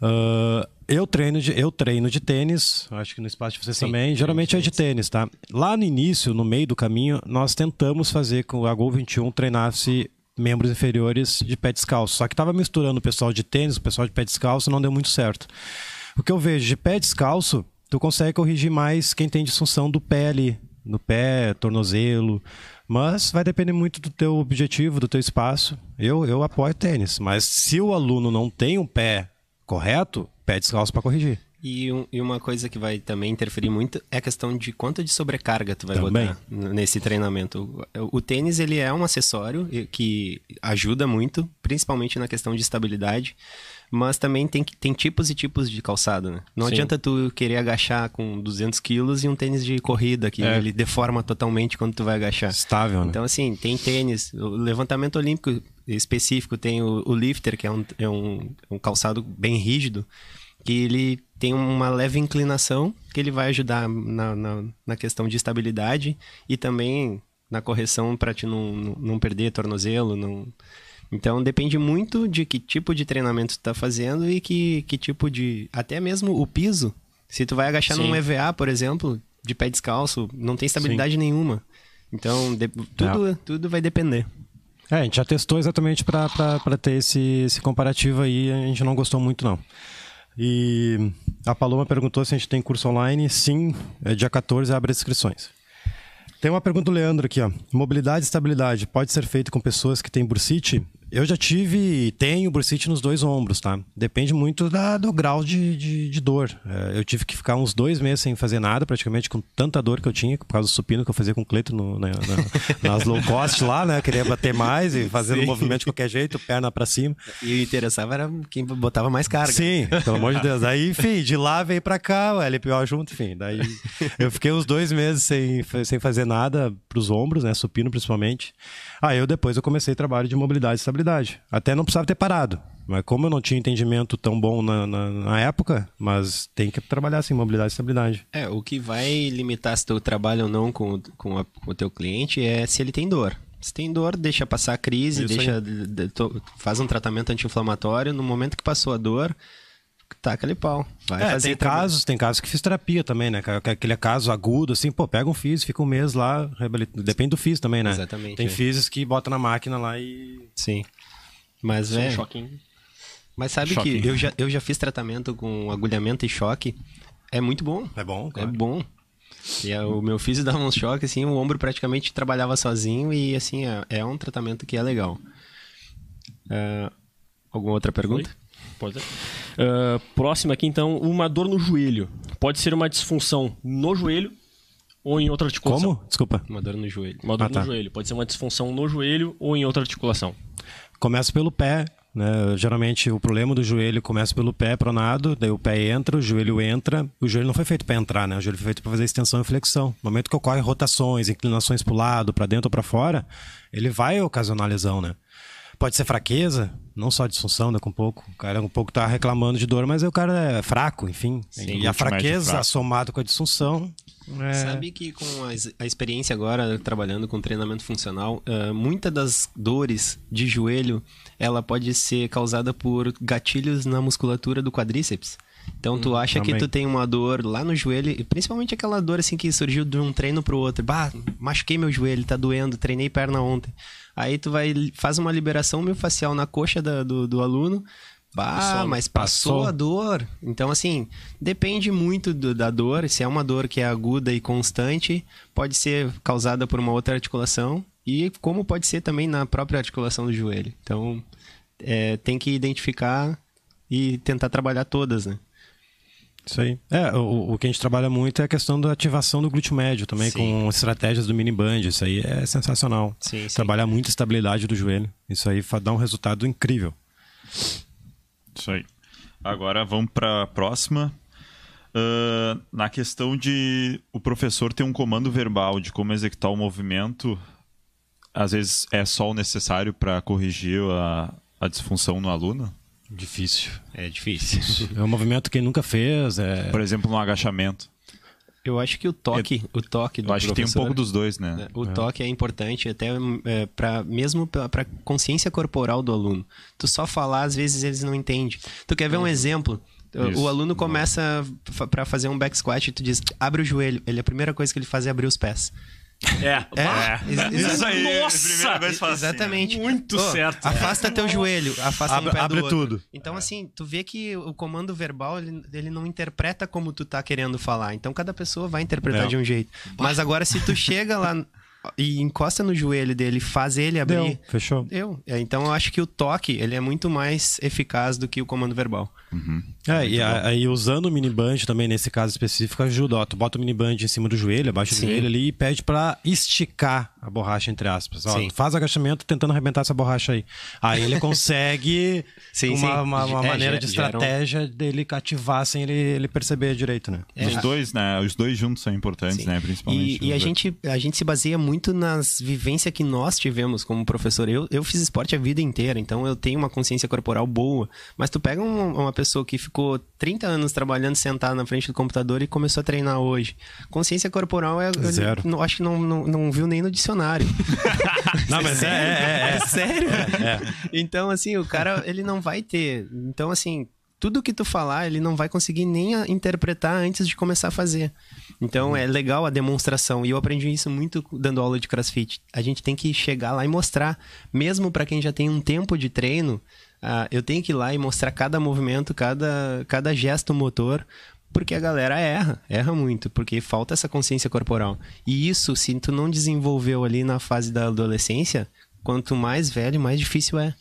Ah, eu treino de eu treino de tênis, acho que no espaço de vocês Sim, também. Geralmente é de tênis, tá? Lá no início, no meio do caminho, nós tentamos fazer com a Gol 21 treinasse membros inferiores de pé descalço. Só que estava misturando o pessoal de tênis, o pessoal de pé descalço, não deu muito certo. O que eu vejo de pé descalço, tu consegue corrigir mais quem tem disfunção do pé ali, no pé, tornozelo. Mas vai depender muito do teu objetivo, do teu espaço. Eu, eu apoio tênis, mas se o aluno não tem um pé correto, pé descalço para corrigir. E, um- e uma coisa que vai também interferir muito é a questão de quanto de sobrecarga tu vai Também. botar nesse treinamento. O, o tênis, ele é um acessório que ajuda muito, principalmente na questão de estabilidade, mas também tem, tem tipos e tipos de calçado, né? Não Sim. adianta tu querer agachar com 200 quilos e um tênis de corrida que É. ele deforma totalmente quando tu vai agachar. Estável, né? Então, assim, tem tênis, o levantamento olímpico específico tem o, o lifter, que é um, é um, um calçado bem rígido, que ele tem uma leve inclinação, que ele vai ajudar na, na, na questão de estabilidade e também na correção para te não, não, não perder tornozelo. Não... Então, depende muito de que tipo de treinamento tu tá fazendo e que, que tipo de... Até mesmo o piso. Se tu vai agachar Sim. num EVA, por exemplo, de pé descalço, não tem estabilidade nenhuma. Então, de- tudo, tudo vai depender. É, a gente já testou exatamente para ter esse, esse comparativo aí, a gente não gostou muito não. E a Paloma perguntou se a gente tem curso online. Sim, é dia 14 abre as inscrições. Tem uma pergunta do Leandro aqui, ó. Mobilidade e estabilidade pode ser feito com pessoas que têm bursite? Eu já tive e tenho bursite nos dois ombros, tá? Depende muito da, do grau de, de, de dor. É, eu tive que ficar uns dois meses sem fazer nada, praticamente, com tanta dor que eu tinha, por causa do supino que eu fazia com o Cleito no, na, na, (laughs) nas low cost lá, né? Eu queria bater mais e fazendo um movimento de qualquer jeito, perna para cima. E o interessava era quem botava mais carga. Sim, pelo amor de Deus. Aí, (laughs) enfim, de lá veio pra cá, o LPO junto, enfim. Daí eu fiquei uns dois meses sem, sem fazer nada pros ombros, né? Supino principalmente. Aí eu depois eu comecei trabalho de mobilidade e estabilidade. Até não precisava ter parado. Mas como eu não tinha entendimento tão bom na, na, na época, mas tem que trabalhar assim, mobilidade e estabilidade. É, o que vai limitar se tu trabalha ou não com, com, a, com o teu cliente é se ele tem dor. Se tem dor, deixa passar a crise, Isso deixa, faz um tratamento anti-inflamatório. No momento que passou a dor, taca ali pau. Vai É, fazer tem casos, tem casos que fisioterapia também, né? Que Aquele caso agudo, assim, pô, pega um físico, fica um mês lá, reabilita- depende do físico também, né? Exatamente, Tem é. físicos que bota na máquina lá e. Sim. Mas Só um é. choquinho. Mas sabe Choque. que eu já, eu já fiz tratamento com agulhamento e choque. É muito bom. É bom, É claro. bom. E é, o meu físico (laughs) dava uns choques, assim, o ombro praticamente trabalhava sozinho e, assim, é, é um tratamento que é legal. Ah, alguma outra pergunta? Pode ser. Ah, próxima aqui, então, uma dor no joelho. Pode ser uma disfunção no joelho ou em outra articulação. Como? Desculpa. Uma dor no joelho. Uma dor Ah, tá. no joelho. Pode ser uma disfunção no joelho ou em outra articulação. Começa pelo pé, né? Geralmente o problema do joelho começa pelo pé pronado, daí o pé entra, o joelho entra. O joelho não foi feito para entrar, né? O joelho foi feito para fazer extensão e flexão. No momento que ocorre rotações, inclinações para o lado, para dentro ou para fora, ele vai ocasionar lesão, né? Pode ser fraqueza, não só disfunção, né? Com um pouco. O cara um pouco tá reclamando de dor, mas o cara é fraco, enfim. e a fraqueza somado com a disfunção. É... Sabe que com a, a experiência agora trabalhando com treinamento funcional, uh, muitas das dores de joelho ela pode ser causada por gatilhos na musculatura do quadríceps. Então tu acha que tu tem uma dor lá no joelho, e principalmente aquela dor assim que surgiu de um treino pro outro. Bah, machuquei meu joelho, tá doendo, treinei perna ontem. Aí tu vai faz uma liberação miofascial na coxa da- do, do aluno. Bah, mas passou, Passou. a dor. Então, assim, depende muito do- da dor. Se é uma dor que é aguda e constante, pode ser causada por uma outra articulação. E como pode ser também na própria articulação do joelho. Então, é, tem que identificar e tentar trabalhar todas, né? Isso aí. É, o, o que a gente trabalha muito é a questão da ativação do glúteo médio também, Sim. com estratégias do mini band. Isso aí é sensacional. Sim, sim. Trabalhar muito a estabilidade do joelho. Isso aí dá um resultado incrível. Isso aí. Agora vamos para a próxima. Ah, na questão de o professor ter um comando verbal de como executar o movimento, às vezes é só o necessário para corrigir a, a disfunção no aluno? Difícil. É difícil. É um movimento que nunca fez. É... Por exemplo, no agachamento. Eu acho que o toque, o toque do Eu acho que tem um pouco dos dois, né? O toque é importante até é, para mesmo para consciência corporal do aluno. Tu só falar às vezes eles não entendem. Tu quer ver um exemplo? O- Isso. O aluno começa para fazer um back squat e tu diz abre o joelho. Ele a primeira coisa que ele faz é abrir os pés. É. É, Isso aí, Nossa! primeira vez fala assim, Exatamente. Muito Ô, certo. Afasta teu joelho, afasta Abre- um pé abre do outro. tudo. Então, assim, tu vê que o comando verbal, ele, ele não interpreta como tu tá querendo falar. Então, cada pessoa vai interpretar Não. de um jeito. Mas agora, se tu (laughs) chega lá e encosta no joelho dele, faz ele abrir... Deu, fechou. Deu. É, então, eu acho que o toque, ele é muito mais eficaz do que o comando verbal. É, e aí usando o mini band também, nesse caso específico, ajuda. Ó, tu bota o mini band em cima do joelho, abaixo do Sim. joelho ali e pede pra esticar a borracha, entre aspas. Ó, faz agachamento tentando arrebentar essa borracha aí. Aí ele consegue (laughs) Sim, uma, sim. uma- uma É, maneira de gera um- estratégia dele ativar sem ele, ele perceber direito, né? Os dois, né? Os dois juntos são importantes, Sim. né? Principalmente. E, e a, dois. gente, a gente se baseia muito nas vivências que nós tivemos como professor. Eu, eu fiz esporte a vida inteira, então eu tenho uma consciência corporal boa. Mas tu pega um- uma pessoa que ficou 30 anos trabalhando sentado na frente do computador e começou a treinar hoje. Consciência corporal é. eu Zero. não- acho que não, não, não viu nem no dicionário. (laughs) Não, mas é, é, é. É sério? Então, assim, o cara, ele não vai ter. Então, assim, tudo que tu falar, ele não vai conseguir nem interpretar antes de começar a fazer. Então, é legal a demonstração. E eu aprendi isso muito dando aula de crossfit. A gente tem que chegar lá e mostrar. Mesmo para quem já tem um tempo de treino, ah, eu tenho que ir lá e mostrar cada movimento, cada, cada gesto motor. Porque a galera erra, erra muito, porque falta essa consciência corporal. E isso, se tu não desenvolveu ali na fase da adolescência, quanto mais velho, mais difícil é.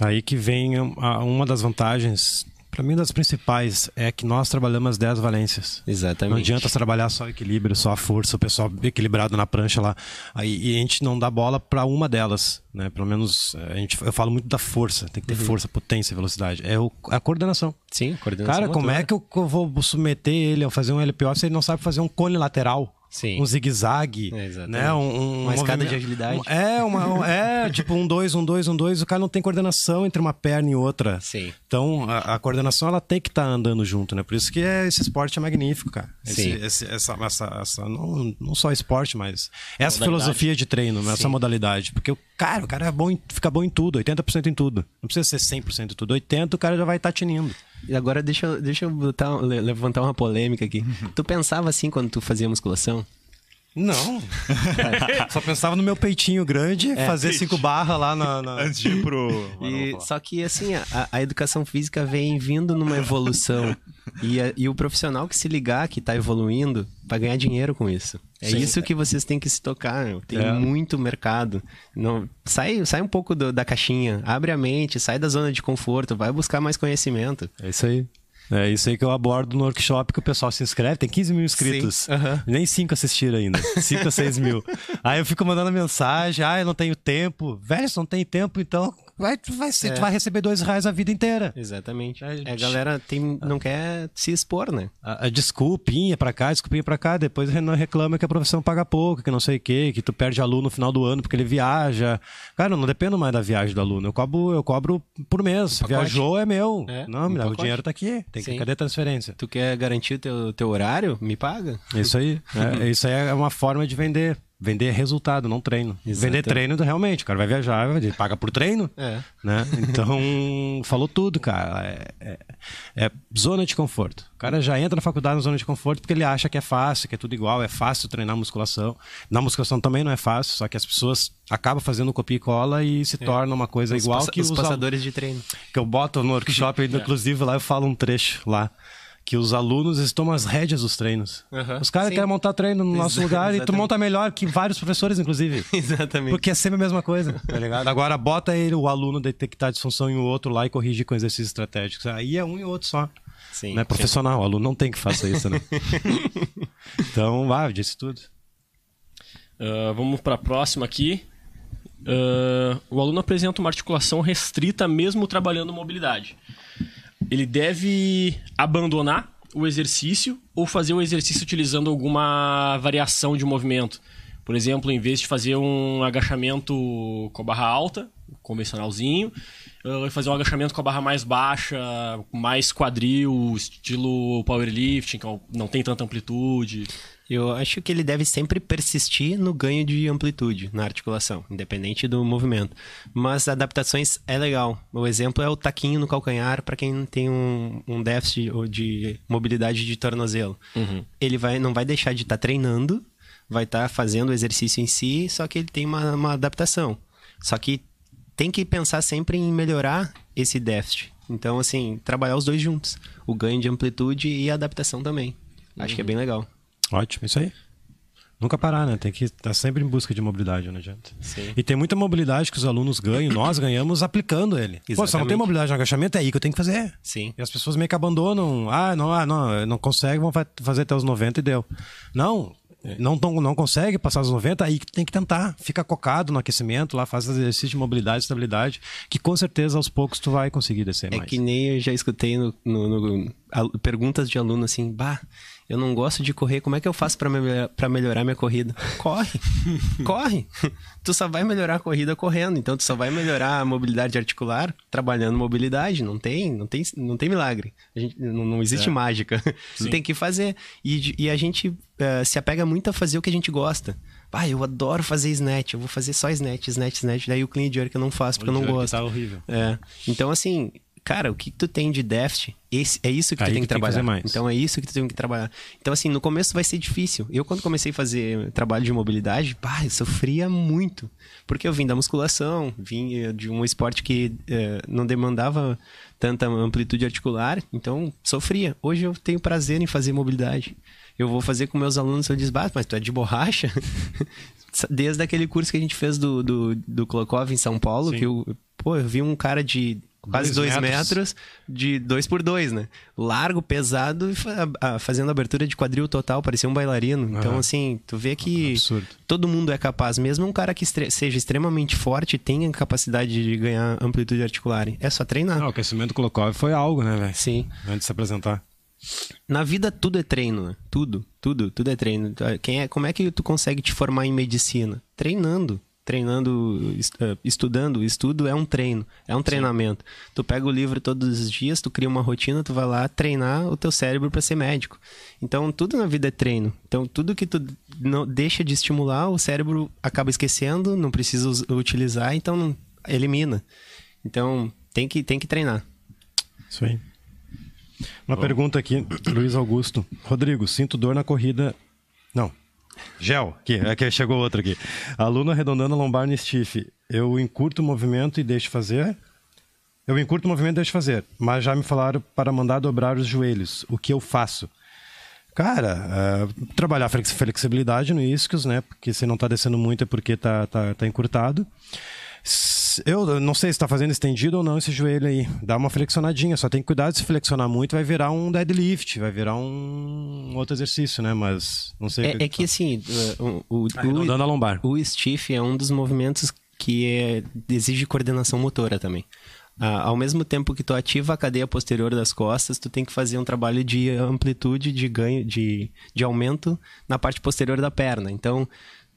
Aí que vem uma das vantagens, para mim, das principais, é que nós trabalhamos as 10 valências. Exatamente. Não adianta trabalhar só o equilíbrio, só a força, o pessoal equilibrado na prancha lá. Aí e a gente não dá bola para uma delas, né? Pelo menos a gente, eu falo muito da força, tem que Uhum. ter força, potência, velocidade. É o- a coordenação. Sim, coordenação Cara, como é que eu, que eu vou submeter ele a fazer um LPO se ele não sabe fazer um cone lateral? Sim. Um zigue-zague, É, né? Um, um Uma escada de agilidade. um- é, uma, um- é, (laughs) tipo um dois, um dois, um dois. O cara não tem coordenação entre uma perna e outra. Sim. Então, a, a coordenação ela tem que estar andando junto, né? Por isso que é- esse esporte é magnífico, cara. Esse, Sim. esse- essa, essa, essa- não, não só esporte, mas essa Modalidade. filosofia de treino, essa modalidade. Porque o cara, o cara é bom em- fica bom em tudo, 80% em tudo. Não precisa ser 100% em tudo. 80% o cara já vai estar tinindo. E agora deixa, eu- deixa eu botar, le- levantar uma polêmica aqui. (laughs) tu pensava assim quando tu fazia musculação? Não. (laughs) Só pensava no meu peitinho grande, É. fazer cinco barras lá na. na- Antes de ir pro. E, só que assim, a, a educação física vem vindo numa evolução. (laughs) E, a- e o profissional que se ligar, que tá evoluindo, vai ganhar dinheiro com isso. É Sim. isso que vocês têm que se tocar. meu. Tem É. muito mercado. Não, sai, sai um pouco do- da caixinha, abre a mente, sai da zona de conforto, vai buscar mais conhecimento. É isso aí. É isso aí que eu abordo no workshop que o pessoal se inscreve. Tem 15 mil inscritos. Sim, aham. Nem 5 assistiram ainda. 5 a 6 mil. (laughs) Aí eu fico mandando mensagem. Ah, eu não tenho tempo. Velho, se não tem tempo, então vai, tu vai, ser- É. tu vai receber dois reais a vida inteira. Exatamente. É, É, a galera tem, não quer se expor, né? A, a desculpinha pra cá, desculpinha pra cá. Depois não reclama que a profissão paga pouco, que não sei o quê, que tu perde aluno no final do ano porque ele viaja. Cara, não dependo mais da viagem do aluno. Eu cobro, eu cobro por mês. Viajou é meu. É, não, um me dá, o dinheiro tá aqui. Tem que, Sim. cadê a transferência? Tu quer garantir o teu, teu horário? Me paga. Isso aí. É, isso aí é uma forma de vender. Vender resultado, não treino. Exato. Vender treino, realmente. O cara vai viajar, ele paga por treino. É. Né? Então, falou tudo, cara. É, é- é zona de conforto. O cara já entra na faculdade na zona de conforto porque ele acha que é fácil, que é tudo igual, é fácil treinar musculação. Na musculação também não é fácil, só que as pessoas acabam fazendo copia e cola e se torna uma coisa Os igual que os os passadores de treino. que eu boto no workshop, (laughs) inclusive lá eu falo um trecho lá. Que os alunos eles tomam as rédeas dos treinos. Aham. Os caras Sim. querem montar treino no nosso Exa- lugar e tu exatamente. monta melhor que vários professores, inclusive. (laughs) Exatamente. Porque é sempre a mesma coisa, tá ligado? Agora bota ele, o aluno detectar disfunção em um outro lá e corrigir com exercícios estratégicos. Aí é um e outro só. Sim. Não é profissional, o aluno não tem que fazer isso, né? (laughs) então, vai, eu disse tudo. Ah, vamos para a próxima aqui. Ah, o aluno apresenta uma articulação restrita mesmo trabalhando mobilidade. Ele deve abandonar o exercício ou fazer o exercício utilizando alguma variação de movimento. Por exemplo, em vez de fazer um agachamento com a barra alta, convencionalzinho, vai fazer um agachamento com a barra mais baixa, mais quadril, estilo powerlifting, que não tem tanta amplitude. Eu acho que ele deve sempre persistir no ganho de amplitude na articulação, independente do movimento. Mas adaptações é legal. O exemplo é o taquinho no calcanhar para quem tem um, um déficit ou de mobilidade de tornozelo. Ele vai, não vai deixar de estar treinando, vai estar fazendo o exercício em si, só que ele tem uma, uma adaptação. Só que tem que pensar sempre em melhorar esse déficit. Então, assim, trabalhar os dois juntos. O ganho de amplitude e a adaptação também. Acho que é bem legal. Ótimo, isso aí. Nunca parar, né? Tem que estar sempre em busca de mobilidade, não adianta. Sim. E tem muita mobilidade que os alunos ganham, nós ganhamos aplicando ele. Pô, se eu não Exatamente. tem mobilidade no agachamento, é aí que eu tenho que fazer. Sim. E as pessoas meio que abandonam. Ah, não, ah, não, não consegue, vão fa- fazer até os 90 e deu. Não, não, não, não consegue passar os 90, aí que tem que tentar. Fica cocado no aquecimento, lá faz exercício de mobilidade, estabilidade, que com certeza aos poucos tu vai conseguir descer É mais. que nem eu já escutei no, no- no- perguntas de aluno assim, bah, eu não gosto de correr, como é que eu faço pra melhorar, minha corrida? Corre, (laughs) corre. Tu só vai melhorar a corrida correndo, então tu só vai melhorar a mobilidade articular trabalhando mobilidade, não tem, não tem, não tem milagre. Gente, não, não existe mágica. tem que fazer. E, e a gente eh, se apega muito a fazer o que a gente gosta. Ah, eu adoro fazer snatch, eu vou fazer só snatch, snatch, snatch. Daí o clean jerk eu não faço porque eu não gosto. tá horrível. É. Então, assim, cara, o que tu tem de déficit, esse, é isso que tu Aí tem que, que tem que trabalhar. fazer mais. Então, é isso que tu tem que trabalhar. Então, assim, no começo vai ser difícil. Eu, quando comecei a fazer trabalho de mobilidade, pá, eu sofria muito. Porque eu vim da musculação, vim eh, de um esporte que eh, não demandava tanta amplitude articular, então sofria. Hoje eu tenho prazer em fazer mobilidade. eu vou fazer com meus alunos, eu diz, mas tu é de borracha? (laughs) Desde aquele curso que a gente fez do, do, do Klokov em São Paulo, Sim. que eu, pô, eu vi um cara de quase dois, dois metros. metros. de dois por dois, né? Largo, pesado e fazendo abertura de quadril total, parecia um bailarino. Uhum. Então, assim, tu vê que Absurdo. todo mundo é capaz, mesmo um cara que estre seja extremamente forte, tenha capacidade de ganhar amplitude articular. É só treinar. Ah, o aquecimento Klokov foi algo, né, velho? Sim. Antes de se apresentar. Na vida tudo é treino, né? Tudo, tudo, tudo é treino. Quem é, como é que tu consegue te formar em medicina? Treinando. Treinando, eh, estudando, estudo é um treino, é um treinamento. Sim. Tu pega o livro todos os dias, tu cria uma rotina, tu vai lá treinar o teu cérebro para ser médico. Então, tudo na vida é treino. Então, tudo que tu não deixa de estimular, o cérebro acaba esquecendo, não precisa utilizar, então não, elimina. Então, tem que, tem que treinar. Isso aí. Uma Bom. pergunta aqui, Luiz Augusto. Rodrigo, sinto dor na corrida. Gel, aqui, aqui chegou outro aqui. Aluno arredondando a lombar no stiff. Eu encurto o movimento e deixo fazer. Eu encurto o movimento e deixo fazer. Mas já me falaram para mandar dobrar os joelhos. O que eu faço? Cara, uh, trabalhar flexibilidade no isquios, né? Porque se não está descendo muito é porque está tá, tá encurtado. Eu não sei se está fazendo estendido ou não esse joelho aí. Dá uma flexionadinha, só tem que cuidar de se flexionar muito, vai virar um deadlift, vai virar um outro exercício, né? Mas não sei. É, que, é que assim, o, o, o, a lombar. o stiff é um dos movimentos que é, exige coordenação motora também. Ah, ao mesmo tempo que tu ativa a cadeia posterior das costas, tu tem que fazer um trabalho de amplitude, de ganho, de, de aumento na parte posterior da perna. Então,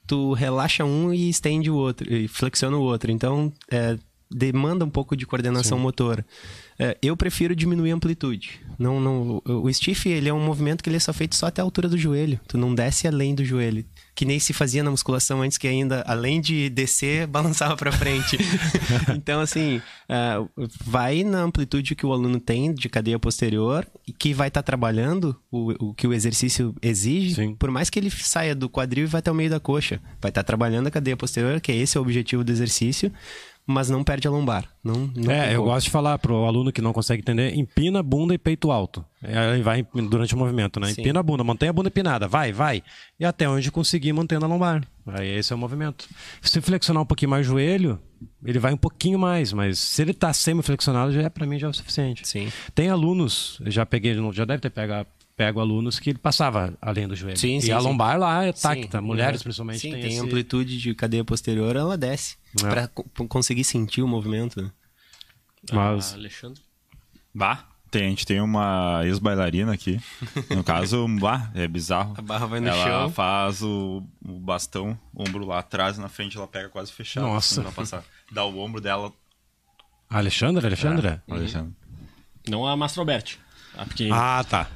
tu relaxa um e estende o outro, e flexiona o outro. Então, é, demanda um pouco de coordenação Sim. motora. É, eu prefiro diminuir a amplitude. Não, não, o stiff ele é um movimento que ele é só feito só até a altura do joelho. Tu não desce além do joelho. Que nem se fazia na musculação antes, que ainda, além de descer, (laughs) balançava para frente. (laughs) então, assim, uh, vai na amplitude que o aluno tem de cadeia posterior e que vai estar tá trabalhando o, o que o exercício exige. Sim. Por mais que ele saia do quadril e vá até o meio da coxa. Vai estar tá trabalhando a cadeia posterior, que é esse o objetivo do exercício mas não perde a lombar. Não, não é, eu gosto de falar para o aluno que não consegue entender, empina bunda e peito alto. Aí vai durante o movimento, né? Sim. Empina a bunda, mantém a bunda empinada, vai, vai. E até onde conseguir mantendo a lombar. Aí esse é o movimento. Se flexionar um pouquinho mais o joelho, ele vai um pouquinho mais, mas se ele está semi-flexionado, já é para mim já é o suficiente. Sim. Tem alunos, já peguei, já deve ter pegado pego alunos que ele passava além do joelho. Sim, e sim, a lombar sim. lá é tacta. Mulheres, principalmente, sim, tem, tem esse... amplitude de cadeia posterior, ela desce. É. Pra conseguir sentir o movimento. Né? Mas... Ah, Alexandre? Bah, tem, a gente tem uma ex-bailarina aqui. No caso, bah, é bizarro. A barra vai no ela chão. Ela faz o, o, bastão, ombro lá atrás na frente ela pega quase fechado. Nossa. Assim, passar. Dá o ombro dela. Alexandre? Alexandre? É, uhum. Alexandre. Não a Mastrobert. Ah, porque... ah tá.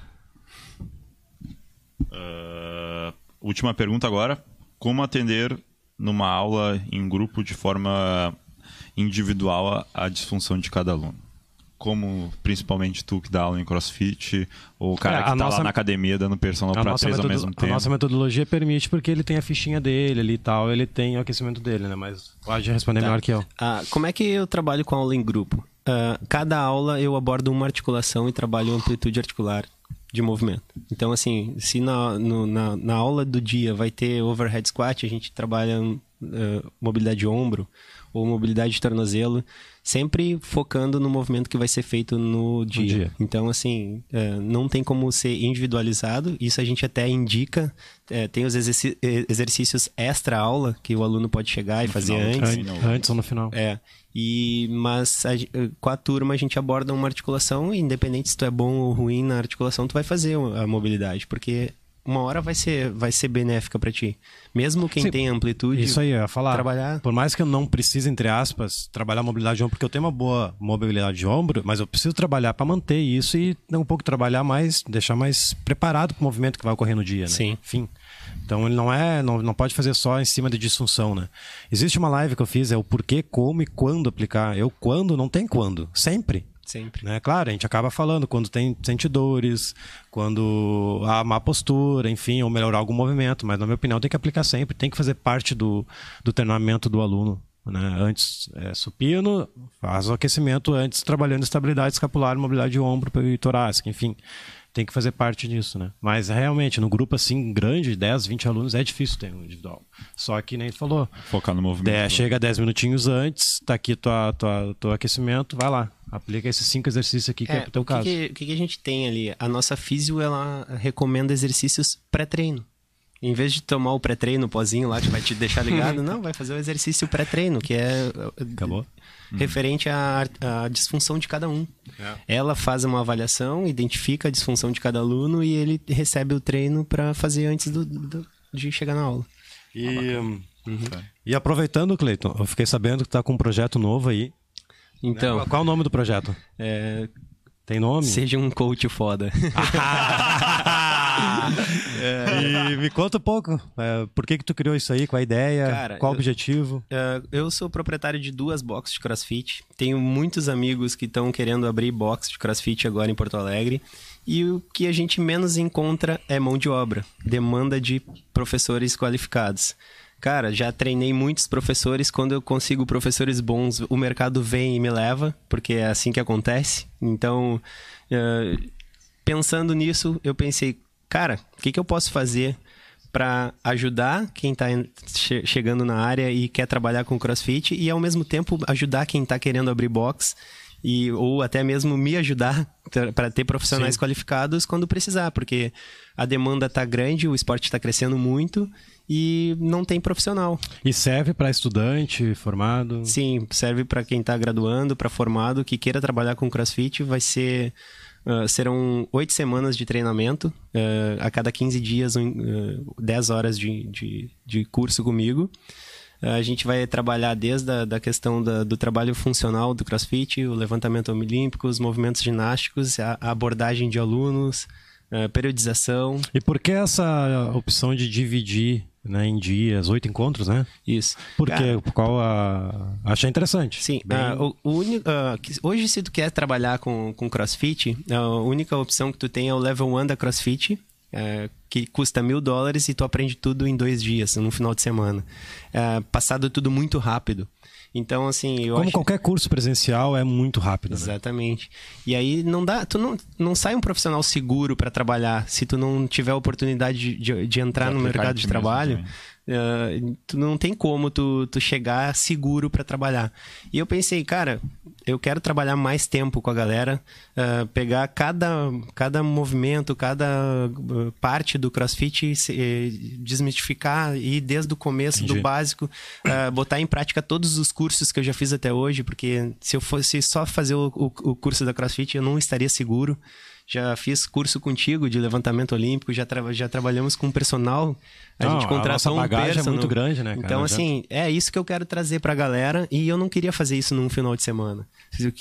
Uh, última pergunta agora. Como atender numa aula em grupo de forma individual a, a disfunção de cada aluno? Como principalmente tu que dá aula em crossfit, ou o cara é, que tá nossa, lá na academia dando personal para três ao mesmo tempo. A nossa metodologia permite porque ele tem a fichinha dele ali e tal, ele tem o aquecimento dele, né? Mas pode responder tá. melhor que eu. Ah, como é que eu trabalho com aula em grupo? Uh, cada aula eu abordo uma articulação e trabalho amplitude articular de movimento. Então, assim, se na, no, na, na, aula do dia vai ter overhead squat, a gente trabalha uh, mobilidade de ombro ou mobilidade de tornozelo, sempre focando no movimento que vai ser feito no dia. dia. Então, assim, uh, não tem como ser individualizado, isso a gente até indica. Uh, tem os exerc exercícios extra-aula que o aluno pode chegar e no fazer antes. Antes ou no final. É. E, mas a, com a turma a gente aborda uma articulação, independente se tu é bom ou ruim na articulação, tu vai fazer a mobilidade, porque uma hora vai ser, vai ser benéfica para ti. Mesmo quem Sim, tem amplitude. Isso aí, eu ia falar. Trabalhar. Por mais que eu não precise, entre aspas, trabalhar mobilidade de ombro, porque eu tenho uma boa mobilidade de ombro, mas eu preciso trabalhar para manter isso e um pouco trabalhar mais, deixar mais preparado para o movimento que vai ocorrer no dia, né? Sim. Enfim. Então ele não é, não, não pode fazer só em cima de disfunção, né? Existe uma live que eu fiz, é o porquê, como e quando aplicar. Eu quando, não tem quando. Sempre. Sempre. Né? Claro, a gente acaba falando quando tem sente dores, quando há má postura, enfim, ou melhorar algum movimento, mas na minha opinião tem que aplicar sempre, tem que fazer parte do, do treinamento do aluno. Né? Antes é, supino, faz o aquecimento antes, trabalhando estabilidade escapular, mobilidade de ombro e torácica, enfim. Tem que fazer parte disso, né? Mas realmente, no grupo assim grande, 10, 20 alunos, é difícil ter um individual. Só que nem tu falou. Focar no movimento. É, chega 10 minutinhos antes, tá aqui tua, tua, teu aquecimento, vai lá. Aplica esses cinco exercícios aqui que é, é pro teu o que caso. Que, o que, que a gente tem ali? A nossa físio, ela recomenda exercícios pré-treino. Em vez de tomar o pré-treino, o pozinho lá que vai te deixar ligado, (laughs) não, vai fazer o exercício pré-treino, que é Acabou? referente à, à disfunção de cada um. É. Ela faz uma avaliação, identifica a disfunção de cada aluno e ele recebe o treino para fazer antes do, do, de chegar na aula. E, ah, uhum. e aproveitando, Cleiton, eu fiquei sabendo que tá com um projeto novo aí. Então. Qual, qual é o nome do projeto? É, tem nome? Seja um coach foda. (laughs) (laughs) (laughs) é. E me conta um pouco, é, por que que tu criou isso aí, qual a ideia, Cara, qual o objetivo? É, eu sou proprietário de duas boxes de crossfit, tenho muitos amigos que estão querendo abrir box de crossfit agora em Porto Alegre, e o que a gente menos encontra é mão de obra, demanda de professores qualificados. Cara, já treinei muitos professores. Quando eu consigo professores bons, o mercado vem e me leva, porque é assim que acontece. Então, uh, pensando nisso, eu pensei, cara, o que, que eu posso fazer para ajudar quem está che chegando na área e quer trabalhar com crossfit e ao mesmo tempo ajudar quem está querendo abrir box e ou até mesmo me ajudar (laughs) para ter profissionais Sim. qualificados quando precisar, porque a demanda está grande, o esporte está crescendo muito e não tem profissional. E serve para estudante formado? Sim, serve para quem está graduando, para formado que queira trabalhar com CrossFit, vai ser Uh, serão oito semanas de treinamento, uh, a cada 15 dias, uh, 10 horas de, de, de curso comigo. A gente vai trabalhar desde a da questão da, do trabalho funcional do CrossFit, o levantamento olímpico, os movimentos ginásticos, a, a abordagem de alunos, a periodização. E por que essa opção de dividir né, em dias, oito encontros, né? Isso. Porque Cara, qual a. Achei interessante. Sim. Bem... Uh, o, o uh, hoje, se tu quer trabalhar com, com CrossFit, a única opção que tu tem é o Level 1 da CrossFit, é, que custa mil dólares e tu aprende tudo em dois dias, no final de semana. É, passado tudo muito rápido. Então, assim, eu Como acho... qualquer curso presencial é muito rápido. Né? Exatamente. Né? E aí não dá, tu não, não sai um profissional seguro para trabalhar se tu não tiver a oportunidade de, de entrar de no mercado de trabalho. Uh, tu não tem como tu, tu chegar seguro para trabalhar. E eu pensei, cara, eu quero trabalhar mais tempo com a galera, uh, pegar cada, cada movimento, cada parte do CrossFit, se, desmistificar e desde o começo, Entendi. do básico, uh, botar em prática todos os cursos que eu já fiz até hoje, porque se eu fosse só fazer o, o, o curso da CrossFit, eu não estaria seguro já fiz curso contigo de levantamento olímpico, já, tra já trabalhamos com personal. A não, gente contratou a um bagagem é muito grande, né? Cara? Então, assim, é isso que eu quero trazer pra galera e eu não queria fazer isso num final de semana.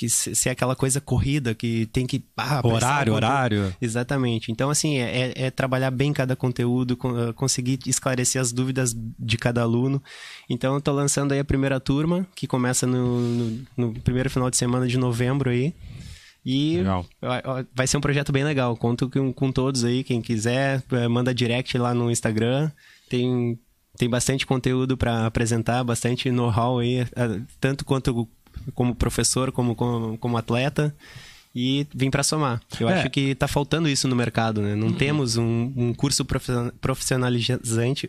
Se é aquela coisa corrida que tem que. Ah, horário, horário. Exatamente. Então, assim, é, é, é trabalhar bem cada conteúdo, ah, conseguir esclarecer as dúvidas de cada aluno. Então, eu tô lançando aí a primeira turma, que começa no, no, no primeiro final de semana de novembro aí. E legal. vai ser um projeto bem legal. Conto com, com todos aí. Quem quiser, eh, manda direct lá no Instagram. Tem, tem bastante conteúdo para apresentar, bastante know-how aí, eh, tanto quanto como professor, como, como, como atleta e vim para somar. Eu é. acho que está faltando isso no mercado, né? Não uhum. temos um, um curso profissionalizante.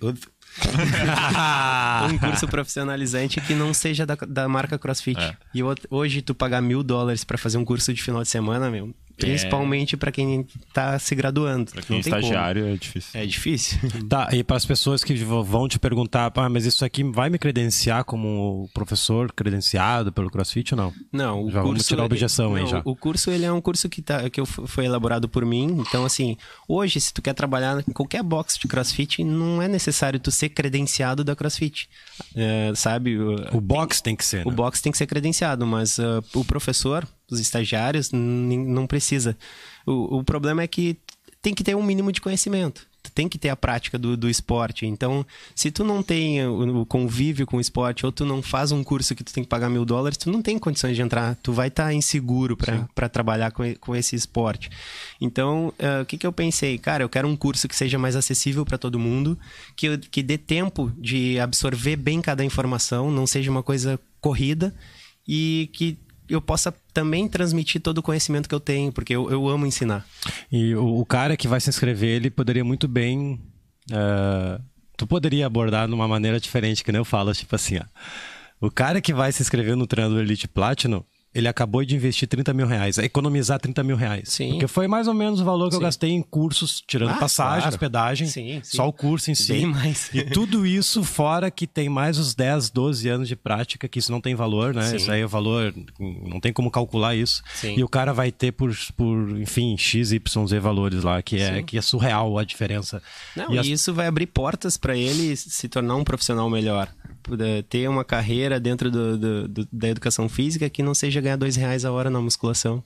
(laughs) um curso (laughs) profissionalizante que não seja da, da marca CrossFit. É. E hoje tu pagar mil dólares para fazer um curso de final de semana, meu, Principalmente é... para quem está se graduando. Para quem é estagiário como. é difícil. É difícil. (laughs) Tá, e para as pessoas que vão te perguntar, ah, mas isso aqui vai me credenciar como professor credenciado pelo CrossFit ou não? Não, o já curso, vamos tirar a objeção ele, aí já. O curso ele é um curso que, tá, que foi elaborado por mim. Então, assim, hoje, se tu quer trabalhar em qualquer box de CrossFit, não é necessário tu ser credenciado da CrossFit. É, sabe? O box tem, tem que ser. O né? box tem que ser credenciado, mas uh, o professor, os estagiários, não precisa. O, o problema é que tem que ter um mínimo de conhecimento. Tem que ter a prática do, do esporte. Então, se tu não tem o, o convívio com o esporte, ou tu não faz um curso que tu tem que pagar mil dólares, tu não tem condições de entrar. Tu vai estar tá inseguro para trabalhar com, com esse esporte. Então, uh, o que, que eu pensei? Cara, eu quero um curso que seja mais acessível para todo mundo, que, que dê tempo de absorver bem cada informação, não seja uma coisa corrida e que eu possa também transmitir todo o conhecimento que eu tenho, porque eu, eu amo ensinar. E o, o cara que vai se inscrever, ele poderia muito bem. Uh, tu poderia abordar de uma maneira diferente, que nem eu falo, tipo assim, ó. O cara que vai se inscrever no treinador Elite Platinum, ele acabou de investir 30 mil reais, economizar 30 mil reais. Sim. Porque foi mais ou menos o valor que sim. eu gastei em cursos, tirando ah, passagem, claro. hospedagem, sim, sim. só o curso em si. Bem mais. E tudo isso fora que tem mais os 10, 12 anos de prática, que isso não tem valor, né? Isso aí é valor, não tem como calcular isso. E o cara vai ter por, por enfim, X, Y, Z valores lá, que é, que é surreal a diferença. Não, e, as... isso vai abrir portas para ele se tornar um profissional melhor ter uma carreira dentro do, do, do, da educação física que não seja ganhar dois reais a hora na musculação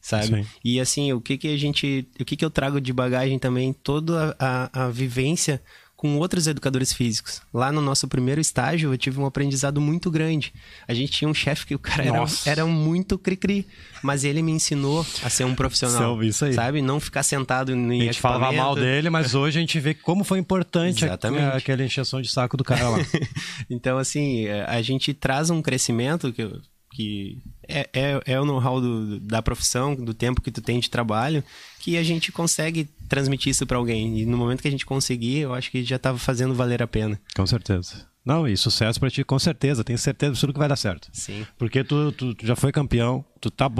sabe Sim. e assim o que que a gente o que que eu trago de bagagem também toda a, a vivência com outros educadores físicos. Lá no nosso primeiro estágio, eu tive um aprendizado muito grande. A gente tinha um chefe que o cara era, era, muito cri-cri, mas ele me ensinou a ser um profissional. Isso aí. Sabe? Não ficar sentado em A gente falava mal dele, mas hoje a gente vê como foi importante a, aquela encheção de saco do cara lá. (laughs) então, assim, a gente traz um crescimento que que é, é, é o know-how da profissão, do tempo que tu tem de trabalho, que a gente consegue transmitir isso para alguém. E no momento que a gente conseguir, eu acho que já estava fazendo valer a pena. Com certeza. Não, e sucesso para ti, com certeza. Tenho certeza absoluta que vai dar certo. Sim. Porque tu, tu, tu já foi campeão, tu tá.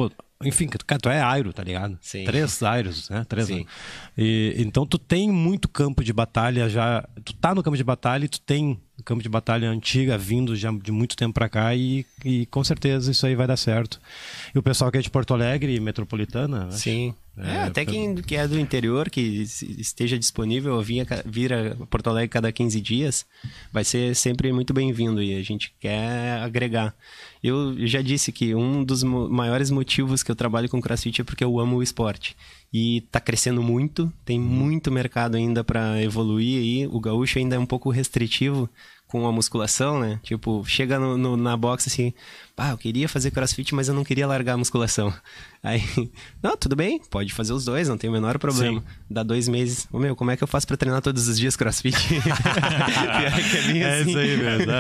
Enfim, cara, tu é airo, tá ligado? Sim. Três airos, né? Três Sim. E, então tu tem muito campo de batalha já. Tu tá no campo de batalha e tu tem campo de batalha antiga vindo já de muito tempo para cá e, e, com certeza isso aí vai dar certo. E o pessoal que é de Porto Alegre, metropolitana, sim. É, é, até quem que é do interior, que esteja disponível, vinha, vira Porto Alegre cada 15 dias, vai ser sempre muito bem-vindo e a gente quer agregar. Eu já disse que um dos maiores motivos que eu trabalho com CrossFit é porque eu amo o esporte e está crescendo muito, tem muito mercado ainda para evoluir aí. O gaúcho ainda é um pouco restritivo com a musculação, né? Tipo, chega no, no, na box assim, ah, eu queria fazer crossfit, mas eu não queria largar a musculação. (laughs) Aí, não, tudo bem, pode fazer os dois, não tem o menor problema. Sim. Dá dois meses, ô meu, como é que eu faço para treinar todos os dias crossfit? (laughs) é, é assim. isso aí mesmo.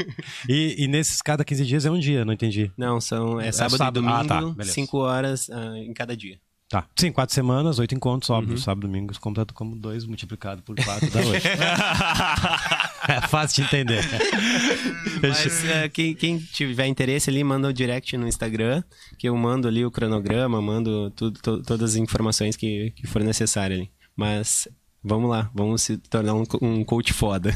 (laughs) e, e, nesses cada 15 dias é um dia, não entendi. Não, são, é sábado, é sábado. e domingo, 5 ah, tá. horas uh, em cada dia. Tá. Sim, quatro semanas, oito encontros, óbvio. Uhum. Sábado e domingo, completo como dois multiplicado por quatro dá oito. (laughs) é fácil de entender. Mas uh, quem, quem, tiver interesse ali, manda o direct no Instagram, que eu mando ali o cronograma, mando tudo, to, todas as informações que, que for necessário ali. Mas Vamos lá, vamos se tornar um, um coach foda.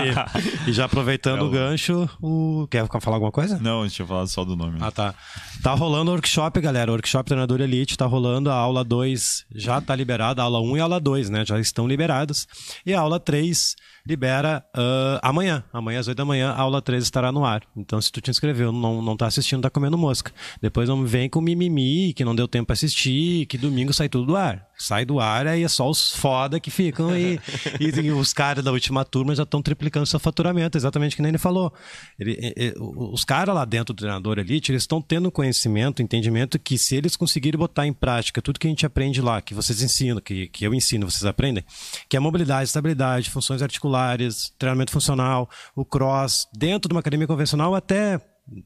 (laughs) e já aproveitando é o... o gancho, o... quer falar alguma coisa? Não, a gente tinha falado só do nome. Ah, tá. Tá rolando o workshop, galera. O workshop Treinador Elite tá rolando. A aula 2 já tá liberada, a aula 1 um e a aula 2, né? Já estão liberadas. E a aula 3 libera uh, amanhã. Amanhã às 8 da manhã, a aula 3 estará no ar. Então, se tu te inscreveu, não, não tá assistindo, tá comendo mosca. Depois não vem com mimimi, que não deu tempo pra assistir, que domingo sai tudo do ar. Sai do ar, aí é só os foda que ficam e, e, os caras da última turma já estão triplicando seu faturamento, exatamente que nem ele falou. Ele, ele, os caras lá dentro do treinador elite, eles estão tendo conhecimento, entendimento que se eles conseguirem botar em prática tudo que a gente aprende lá, que vocês ensinam, que, que eu ensino, vocês aprendem, que é mobilidade, estabilidade, funções articulares, musculares, treinamento funcional, o cross, dentro de uma academia convencional até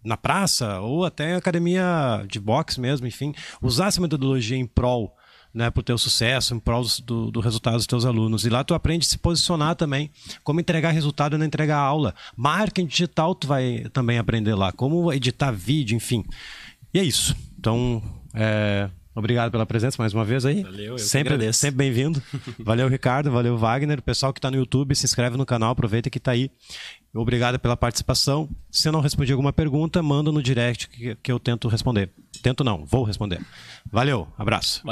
na praça ou até academia de boxe mesmo, enfim, usar essa metodologia em prol né, para o teu sucesso, em prol do, do resultado dos teus alunos. E lá tu aprende a se posicionar também, como entregar resultado e não entregar aula. Marketing digital tu vai também aprender lá, como editar vídeo, enfim. E é isso. Então, é, Obrigado pela presença mais uma vez aí. Valeu, eu sempre, sempre bem-vindo. Valeu, Ricardo. Valeu, Wagner. O pessoal que está no YouTube, se inscreve no canal, aproveita que está aí. Obrigado pela participação. Se eu não respondi alguma pergunta, manda no direct que, que eu tento responder. Tento não, vou responder. Valeu, abraço.